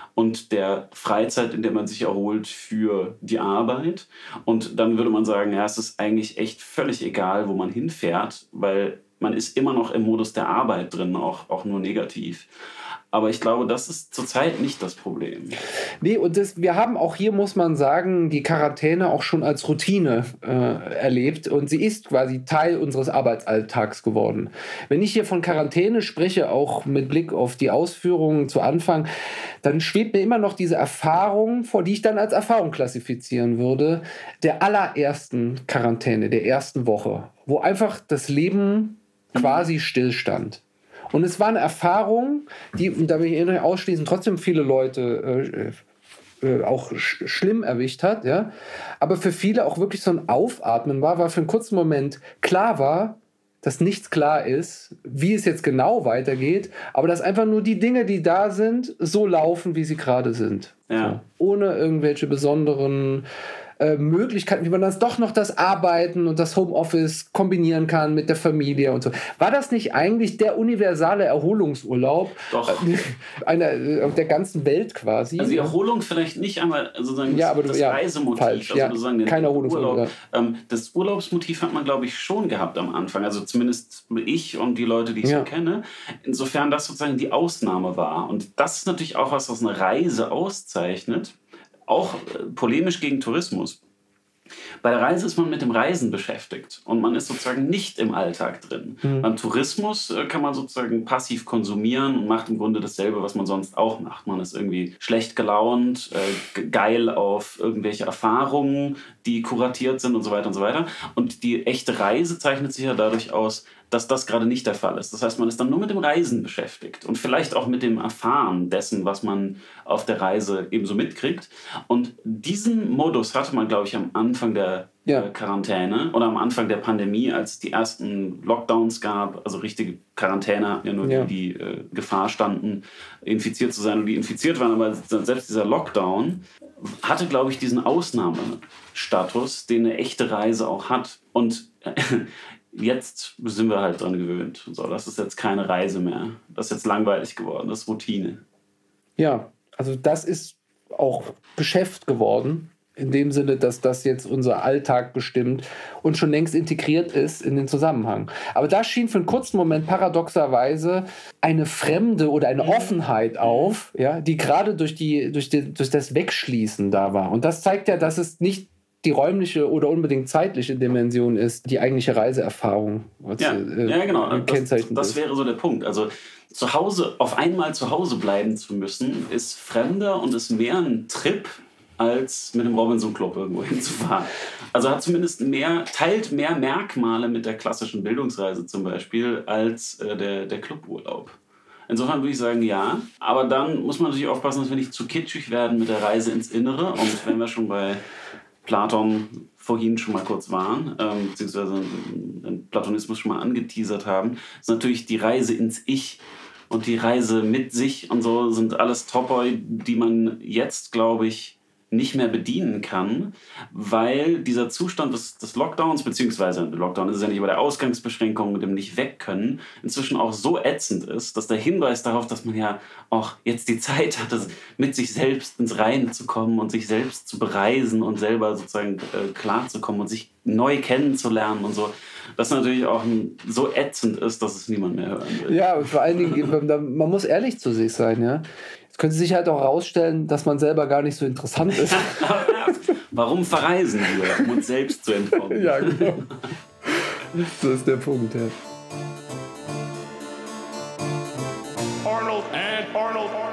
S3: der Freizeit, in der man sich erholt für die Arbeit. Und dann würde man sagen, ja, es ist eigentlich echt völlig egal, wo man hinfährt, weil man ist immer noch im Modus der Arbeit drin, auch, auch nur negativ. Aber ich glaube, das ist zurzeit nicht das Problem.
S5: Nee, und das, wir haben auch hier, muss man sagen, die Quarantäne auch schon als Routine äh, erlebt und sie ist quasi Teil unseres Arbeitsalltags geworden. Wenn ich hier von Quarantäne spreche, auch mit Blick auf die Ausführungen zu Anfang, dann schwebt mir immer noch diese Erfahrung vor, die ich dann als Erfahrung klassifizieren würde, der allerersten Quarantäne, der ersten Woche, wo einfach das Leben quasi Stillstand. Und es war eine Erfahrung, die, und da will ich nicht ausschließen, trotzdem viele Leute äh, äh, auch sch schlimm erwischt hat, ja. Aber für viele auch wirklich so ein Aufatmen war, weil für einen kurzen Moment klar war, dass nichts klar ist, wie es jetzt genau weitergeht, aber dass einfach nur die Dinge, die da sind, so laufen, wie sie gerade sind.
S3: Ja.
S5: So. Ohne irgendwelche besonderen äh, Möglichkeiten, wie man das doch noch das Arbeiten und das Homeoffice kombinieren kann mit der Familie und so. War das nicht eigentlich der universale Erholungsurlaub
S3: Doch.
S5: äh, einer, äh, der ganzen Welt quasi?
S3: Also die Erholung vielleicht nicht einmal sozusagen
S5: Ja, aber du-
S3: das
S5: ja,
S3: Reisemotiv,
S5: falsch,
S3: also
S5: ja.
S3: sozusagen den
S5: Kein Erholungsurlaub,
S3: Urlaub. Ähm, das Urlaubsmotiv hat man, glaube ich, schon gehabt am Anfang. Also zumindest ich und die Leute, die ich
S5: Ja.
S3: so kenne. Insofern das sozusagen die Ausnahme war. Und das ist natürlich auch was, was eine Reise auszeichnet. Auch äh, polemisch gegen Tourismus. Bei der Reise ist man mit dem Reisen beschäftigt und man ist sozusagen nicht im Alltag drin. Beim Tourismus äh, kann man sozusagen passiv konsumieren und macht im Grunde dasselbe, was man sonst auch macht. Man ist irgendwie schlecht gelaunt, äh, ge- geil auf irgendwelche Erfahrungen, die kuratiert sind und so weiter und so weiter. Und die echte Reise zeichnet sich ja dadurch aus, dass das gerade nicht der Fall ist. Das heißt, man ist dann nur mit dem Reisen beschäftigt und vielleicht auch mit dem Erfahren dessen, was man auf der Reise ebenso mitkriegt. Und diesen Modus hatte man, glaube ich, am Anfang der
S5: Ja.
S3: äh, Quarantäne oder am Anfang der Pandemie, als es die ersten Lockdowns gab, also richtige Quarantäne, ja nur
S5: Ja.
S3: die, die äh, Gefahr standen, infiziert zu sein und die infiziert waren. Aber selbst dieser Lockdown hatte, glaube ich, diesen Ausnahmestatus, den eine echte Reise auch hat. Und jetzt sind wir halt dran gewöhnt. So, das ist jetzt keine Reise mehr. Das ist jetzt langweilig geworden. Das ist Routine.
S5: Ja, also das ist auch Geschäft geworden. In dem Sinne, dass das jetzt unser Alltag bestimmt und schon längst integriert ist in den Zusammenhang. Aber da schien für einen kurzen Moment paradoxerweise eine Fremde oder eine Offenheit auf, ja, die gerade durch, die, durch, die, durch das Wegschließen da war. Und das zeigt ja, dass es nicht die räumliche oder unbedingt zeitliche Dimension ist, die eigentliche Reiseerfahrung.
S3: Ja,
S5: äh,
S3: ja genau. Das, das wäre so der Punkt. Also zu Hause, auf einmal zu Hause bleiben zu müssen, ist fremder und ist mehr ein Trip, als mit dem Robinson Club irgendwo hinzufahren. Also hat zumindest mehr, teilt mehr Merkmale mit der klassischen Bildungsreise zum Beispiel als äh, der, der Cluburlaub. Insofern würde ich sagen, ja. Aber dann muss man natürlich aufpassen, dass wir nicht zu kitschig werden mit der Reise ins Innere. Und wenn wir schon bei Platon vorhin schon mal kurz waren, ähm, beziehungsweise den Platonismus schon mal angeteasert haben, ist natürlich die Reise ins Ich und die Reise mit sich und so sind alles Topoi, die man jetzt, glaube ich, nicht mehr bedienen kann, weil dieser Zustand des, des Lockdowns, beziehungsweise Lockdown ist ja nicht über der Ausgangsbeschränkung mit dem nicht weg können, inzwischen auch so ätzend ist, dass der Hinweis darauf, dass man ja auch jetzt die Zeit hat, mit sich selbst ins Reine zu kommen und sich selbst zu bereisen und selber sozusagen äh, klarzukommen und sich neu kennenzulernen und so, das natürlich auch so ätzend ist, dass es niemand mehr hören will.
S5: Ja, vor allen Dingen, man muss ehrlich zu sich sein, ja. Es könnte sich halt auch herausstellen, dass man selber gar nicht so interessant ist.
S3: Warum verreisen wir, um uns selbst zu entkommen?
S5: ja, genau. Das ist der Punkt, ja.
S4: Arnold and Arnold.